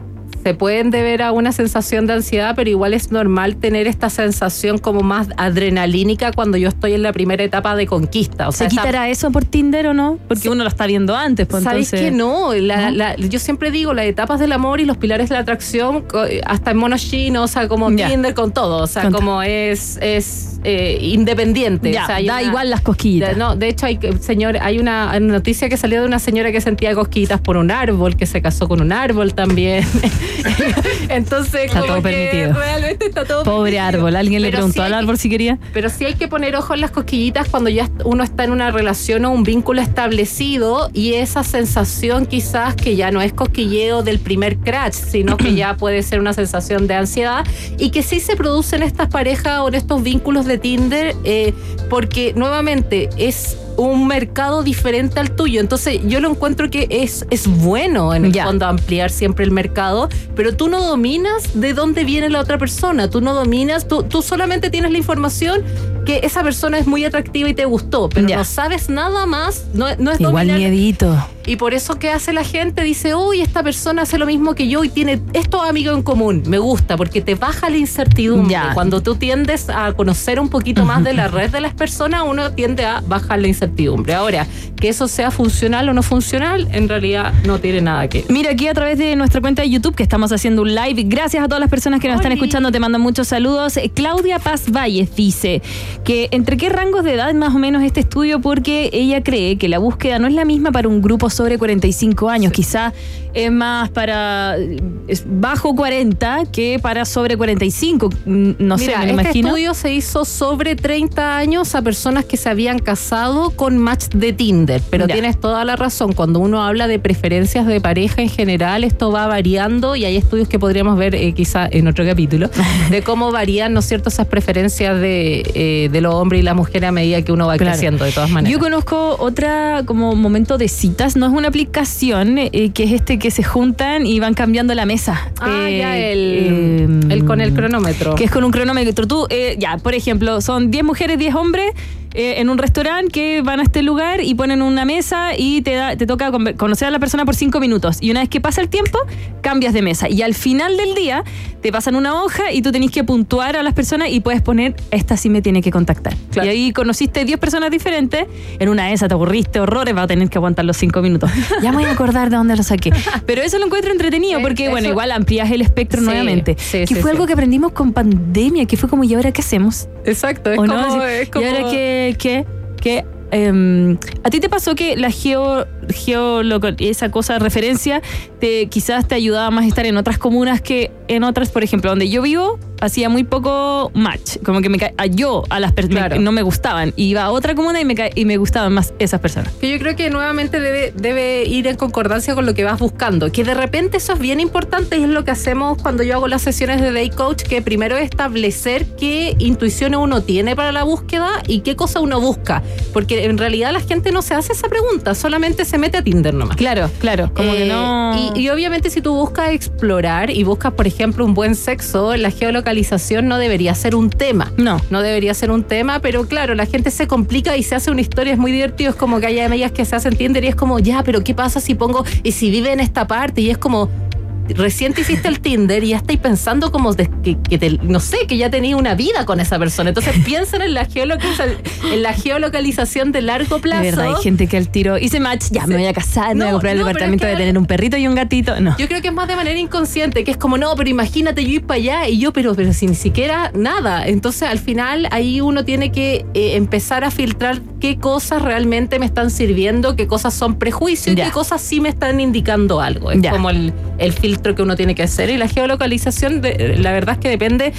pueden deber a una sensación de ansiedad, pero igual es normal tener esta sensación como más adrenalínica cuando yo estoy en la primera etapa de conquista. O sea, ¿Se esa- quitará eso por Tinder o no? Porque uno lo está viendo antes, pues ¿Sabéis entonces. que no? La- ¿No? la- yo siempre digo, las etapas del amor y los pilares de la atracción, hasta en monos chinos, o sea, como. Tinder con todo, o sea, como es, es eh, independiente. O sea, da una- igual las cosquillitas. de- no, de hecho, hay, señor, hay una noticia que salió de una señora que sentía cosquillitas por un árbol, que se casó con un árbol también. *laughs* *laughs* Entonces, Está como todo que permitido. realmente está todo Pobre permitido. árbol, alguien le preguntó sí al que- árbol si quería. pero sí hay que poner ojo en las cosquillitas cuando ya uno está en una relación o un vínculo establecido y esa sensación quizás que ya no es cosquilleo del primer crash, sino que ya *clears throat* puede ser una sensación de ansiedad y que sí se produce en estas parejas o en estos vínculos de Tinder eh, porque nuevamente es un mercado diferente al tuyo. Entonces yo lo encuentro que es, es bueno en el fondo ampliar siempre el mercado, pero tú no dominas de dónde viene la otra persona, tú no dominas, tú, tú solamente tienes la información que esa persona es muy atractiva y te gustó, pero Ya. no sabes nada más, no, no es Igual dominar. miedito. Y por eso que hace la gente, dice, uy, esta persona hace lo mismo que yo y tiene estos amigos en común. Me gusta porque te baja la incertidumbre. Ya. Cuando tú tiendes a conocer un poquito más de la red de las personas, uno tiende a bajar la incertidumbre. Ahora, que eso sea funcional o no funcional, en realidad no tiene nada que ver. Mira, aquí a través de nuestra cuenta de YouTube que estamos haciendo un live, gracias a todas las personas que nos están escuchando, te mandan muchos saludos. Claudia Paz Valles dice que entre qué rangos de edad más o menos este estudio, porque ella cree que la búsqueda no es la misma para un grupo sobre 45 años, quizá es más para es bajo 40 que para sobre 45, Mm, no sé, me este imagino. estudio se hizo sobre 30 años a personas que se habían casado con match de Tinder, pero tienes toda la razón. Cuando uno habla de preferencias de pareja en general, esto va variando y hay estudios que podríamos ver eh, quizá en otro capítulo *laughs* de cómo varían, ¿no es cierto?, esas preferencias de, eh, de, de los hombres y las mujeres a medida que uno va Claro. creciendo, de todas maneras. Yo conozco otra como momento de citas, no es una aplicación, eh, que es este que se juntan y van cambiando la mesa. Ah, Eh, ya, el, eh, el con el cronómetro. Que es con un cronómetro. Tú, eh, ya, por ejemplo, son 10 mujeres, 10 hombres eh, en un restaurante que van a este lugar y ponen una mesa y te, da, te toca con- conocer a la persona por 5 minutos. Y una vez que pasa el tiempo, cambias de mesa. Y al final del día, te pasan una hoja y tú tenés que puntuar a las personas y puedes poner, esta sí me tiene que contactar. Claro. Y ahí conociste 10 personas diferentes. En una de esas te aburriste horrores, va a tener que aguantar los 5 minutos. *laughs* ya me voy a acordar de dónde lo saqué. Pero eso lo encuentro entretenido porque, bueno, igual amplías el espectro Sí, nuevamente. sí, que fue algo que aprendimos con pandemia, que fue como, ¿y ahora qué hacemos? Exacto, es ¿O como, no? es como- ¿Y ahora qué? Qué, qué? Em, ¿A ti te pasó que la geo, geoloco- esa cosa referencia te, quizás te ayudaba más a estar en otras comunas que en otras? Por ejemplo, donde yo vivo, hacía muy poco match. Como que me ca- a yo a las personas Claro. no me gustaban. Iba a otra comuna y me, ca- y me gustaban más esas personas. Que yo creo que nuevamente debe, debe ir en concordancia con lo que vas buscando. Que de repente eso es bien importante y es lo que hacemos cuando yo hago las sesiones de Day Coach, que primero es establecer qué intuiciones uno tiene para la búsqueda y qué cosa uno busca. Porque en realidad la gente no se hace esa pregunta, solamente se mete a Tinder nomás. Claro, claro. Como que Eh, no. y, y obviamente si tú buscas explorar y buscas, por ejemplo, un buen sexo, la geolocalización no debería ser un tema. No. No debería ser un tema, pero claro, la gente se complica y se hace una historia, es muy divertido, es como que hay amigas que se hacen Tinder y es como, ya, pero ¿qué pasa si pongo, y si vive en esta parte? Y es como... Recién te hiciste el Tinder y ya estáis pensando como de que, que te- no sé, que ya tenías una vida con esa persona. Entonces *laughs* piensen en la, en la geolocalización de largo plazo. De verdad, hay gente que al tiro hice match, ya me voy a casar, me voy a No, comprar el no, departamento es que- de tener un perrito y un gatito. No. Yo creo que es más de manera inconsciente, que es como, no, pero imagínate yo ir para allá y yo, pero, pero sin ni siquiera nada. Entonces, al final, ahí uno tiene que eh, empezar a filtrar qué cosas realmente me están sirviendo, qué cosas son prejuicios y qué cosas sí me están indicando algo. Es Ya. como el, el filtro que uno tiene que hacer. Y la geolocalización, de- la verdad es que depende.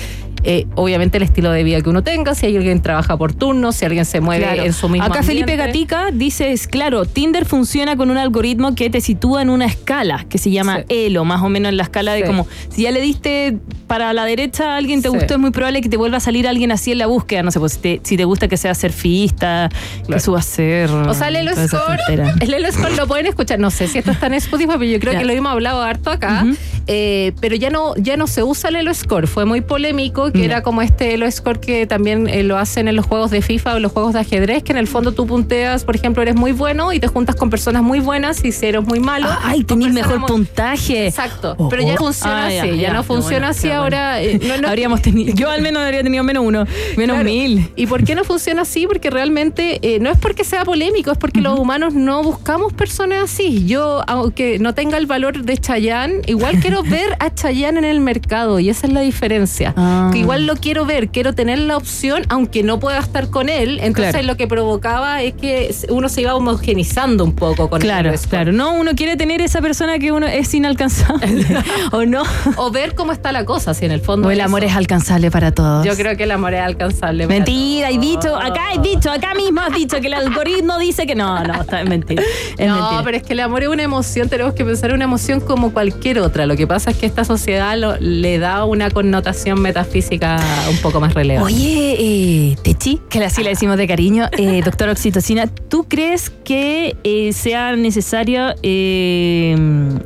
Eh, obviamente el estilo de vida que uno tenga, si hay alguien que trabaja por turno, si alguien se mueve Claro. en su mismo Acá Felipe. Gatica dice, es claro, Tinder funciona con un algoritmo que te sitúa en una escala que se llama Sí. Elo, más o menos en la escala de como, si ya le diste para la derecha a alguien te Sí. gustó, es muy probable que te vuelva a salir alguien así en la búsqueda. No sé, pues si te, si te gusta que sea surfista, que Claro. suba a ser... O sea, el Elo Score, el Elo Score lo pueden escuchar. No sé si esto está en Spotify, pero yo creo Ya. que lo hemos hablado harto acá. Eh, pero ya no, ya no se usa el Elo Score. Fue muy polémico, que era como este Elo Score que también eh, lo hacen en los juegos de FIFA o los juegos de ajedrez, que en el fondo tú punteas, por ejemplo, eres muy bueno y te juntas con personas muy buenas y si eres muy malo. Ay, con tenés mejor puntaje. Exacto. Oh, pero ya oh. no funciona Ah, así. Ya, ya, no funciona bueno, así ahora. eh, no- no- Habríamos tenido, yo al menos habría tenido menos uno, menos Claro. mil. ¿Y por qué no funciona así? Porque realmente eh, no es porque sea polémico, es porque los humanos no buscamos personas así. Yo, aunque no tenga el valor de Chayanne, igual quiero *laughs* ver a Chayanne en el mercado y esa es la diferencia. Ah. Igual lo quiero ver, quiero tener la opción, aunque no pueda estar con él. Entonces Claro. lo que provocaba es que uno se iba homogenizando un poco con Claro, el claro. No, uno quiere tener esa persona que uno es inalcanzable. *laughs* ¿O no? O ver cómo está la cosa, si en el fondo. O el eso. amor es alcanzable para todos. Yo creo que el amor es alcanzable. para Mentira, hay todos. dicho, acá hay dicho, acá mismo has dicho que el algoritmo dice que no, no, está es mentira. Es *laughs* no, mentira. pero es que el amor es una emoción, tenemos que pensar en una emoción como cualquier otra. Lo que pasa es que esta sociedad lo- le da una connotación metafísica un poco más relevante. Oye, eh, Techi, que así le decimos de cariño, eh, *laughs* doctor Oxitocina, ¿tú crees que eh, sea necesario eh,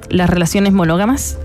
las relaciones monógamas?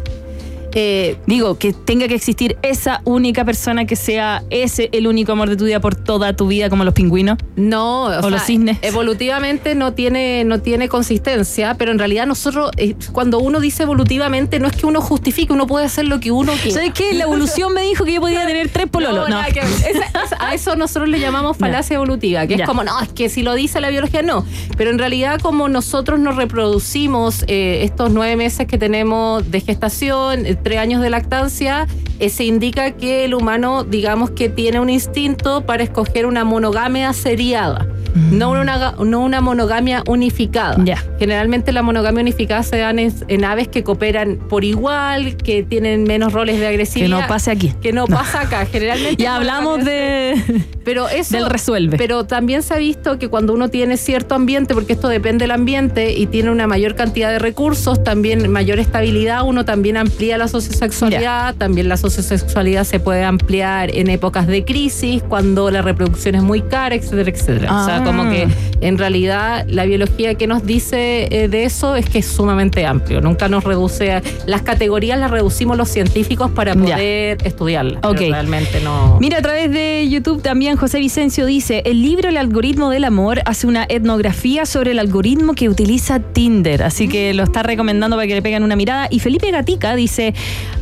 Eh, Digo, que tenga que existir esa única persona que sea ese el único amor de tu vida por toda tu vida, como los pingüinos. no, o, sea, los cisnes. evolutivamente no tiene, no tiene consistencia, pero en realidad nosotros, eh, cuando uno dice evolutivamente, no es que uno justifique, uno puede hacer lo que uno quiera. ¿Sabes qué? La evolución me dijo que yo podía tener tres pololos. No, nada que ver. Esa- esa- a eso nosotros le llamamos falacia evolutiva, que Ya. es como, no, es que si lo dice la biología, no. Pero en realidad, como nosotros nos reproducimos eh, estos nueve meses que tenemos de gestación, tres años de lactancia, eh, se indica que el humano, digamos que tiene un instinto para escoger una monogamia seriada. No, una, no una monogamia unificada. Generalmente la monogamia unificada se dan en, en aves que cooperan por igual, que tienen menos roles de Que agresividad. no pase aquí. Que no, pasa acá. *laughs* Generalmente Ya hablamos de. pero *laughs* eso, del resuelve. Pero también se ha visto que cuando uno tiene cierto ambiente, porque esto depende del ambiente, y tiene una mayor cantidad de recursos, también mayor estabilidad, uno también amplía la sociosexualidad, también la sociosexualidad se puede ampliar en épocas de crisis, cuando la reproducción es muy cara, etcétera, etcétera. O sea, Ah. Como que en realidad la biología que nos dice eh, de eso es que es sumamente amplio. Nunca nos reduce a, las categorías las reducimos los científicos para Ya. poder estudiarlas. pero Ok. Realmente no. Mira, a través de YouTube también José Vicencio dice, el libro El algoritmo del amor hace una etnografía sobre el algoritmo que utiliza Tinder, así que lo está recomendando para que le peguen una mirada. Y Felipe Gatica dice,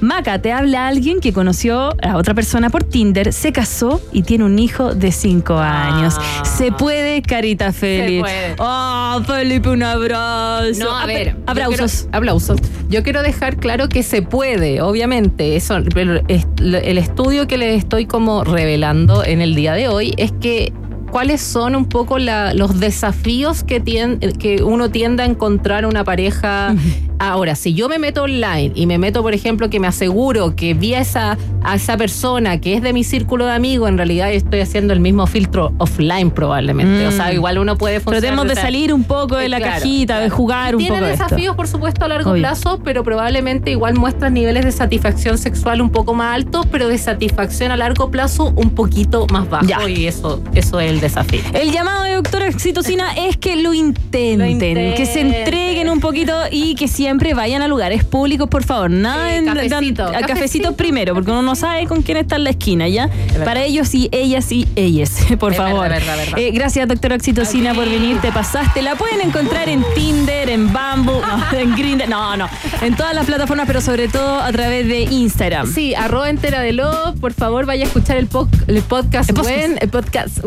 Maca, te habla alguien que conoció a otra persona por Tinder, se casó y tiene un hijo de 5 años. Se puede, carita Felipe. puede. Oh, Felipe, un abrazo. No, a ver. yo Aplausos. quiero- aplausos. Yo quiero dejar claro que se puede, obviamente. Eso, pero es- el estudio que les estoy como revelando en el día de hoy es que cuáles son un poco la- los desafíos que, tien- que uno tiende a encontrar una pareja. Ahora, si yo me meto online y me meto, por ejemplo, que me aseguro que vi a esa, a esa persona que es de mi círculo de amigos, en realidad estoy haciendo el mismo filtro offline probablemente. Mm. O sea, igual uno puede funcionar. Tratemos de salir un poco de Eh, la claro, cajita, de jugar un Tiene poco esto. desafíos, por supuesto, a largo Obvio. plazo, pero probablemente igual muestran niveles de satisfacción sexual un poco más altos, pero de satisfacción a largo plazo un poquito más bajo. Ya. Y eso, eso es el desafío. El llamado de doctora Oxitocina *laughs* es que lo intenten, Lo intenten. que se entreguen un poquito y que siempre vayan a lugares públicos, por favor. Nada Sí, en cafecito, a cafecito, cafecito. primero, porque uno no sabe con quién está en la esquina, ¿ya? Para ellos y ellas y ellas, *laughs* por Es favor. verdad, verdad, verdad. Eh, gracias, doctora Oxitocina, por venir, te pasaste. La pueden encontrar en Tinder, en Bamboo, no, *laughs* en Grindr, no, no, en todas las plataformas, pero sobre todo a través de Instagram. Sí, arroba entera de love. Por favor, vaya a escuchar el, po- el podcast El podcast. El podcast.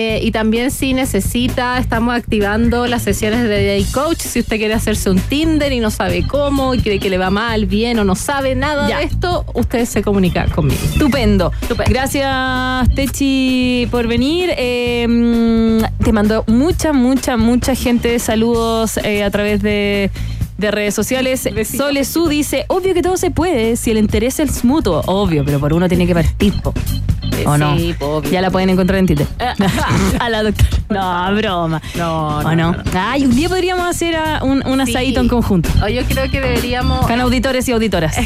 Eh, y también, si necesita, estamos activando las sesiones de Day Coach. Si usted quiere hacerse un Tinder y no sabe cómo, y cree que le va mal, bien o no sabe nada Ya. de esto, usted se comunica conmigo. Estupendo. Estupendo. Gracias, Techi, por venir. Eh, mm, te mando mucha, mucha, mucha gente saludos eh, a través de, de redes sociales. Sole Su dice, obvio que todo se puede si el interés es mutuo. Obvio, pero por uno tiene que partir. po. ¿O no? Sí, obvio. Ya la pueden encontrar en Tinder. *laughs* a la doctora. No, broma. No, ¿O no, no? no, no. Ay, un día podríamos hacer ah, un, un Sí. asadito en conjunto. O yo creo que deberíamos. Con auditores y auditoras.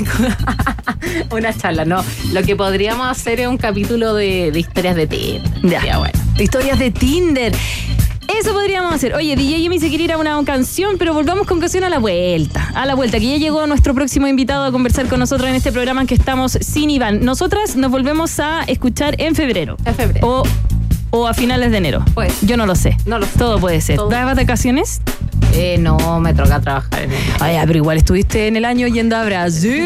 *laughs* Una charla, no. Lo que podríamos hacer es un capítulo de, de historias de Tinder. Ya. Bueno. Historias de Tinder. Eso podríamos hacer. Oye, DJ Jimmy se quiere ir a una canción, pero volvamos con canción a la vuelta. A la vuelta, que ya llegó nuestro próximo invitado a conversar con nosotros en este programa en que estamos sin Iván. Nosotras nos volvemos a escuchar en febrero. En febrero. O, o a finales de enero. Pues. Yo no lo sé. No lo sé. Todo puede ser. Todo. ¿Das vacaciones? Eh, no, me toca trabajar en el. Ay, ah, pero igual estuviste en el año yendo a Brasil.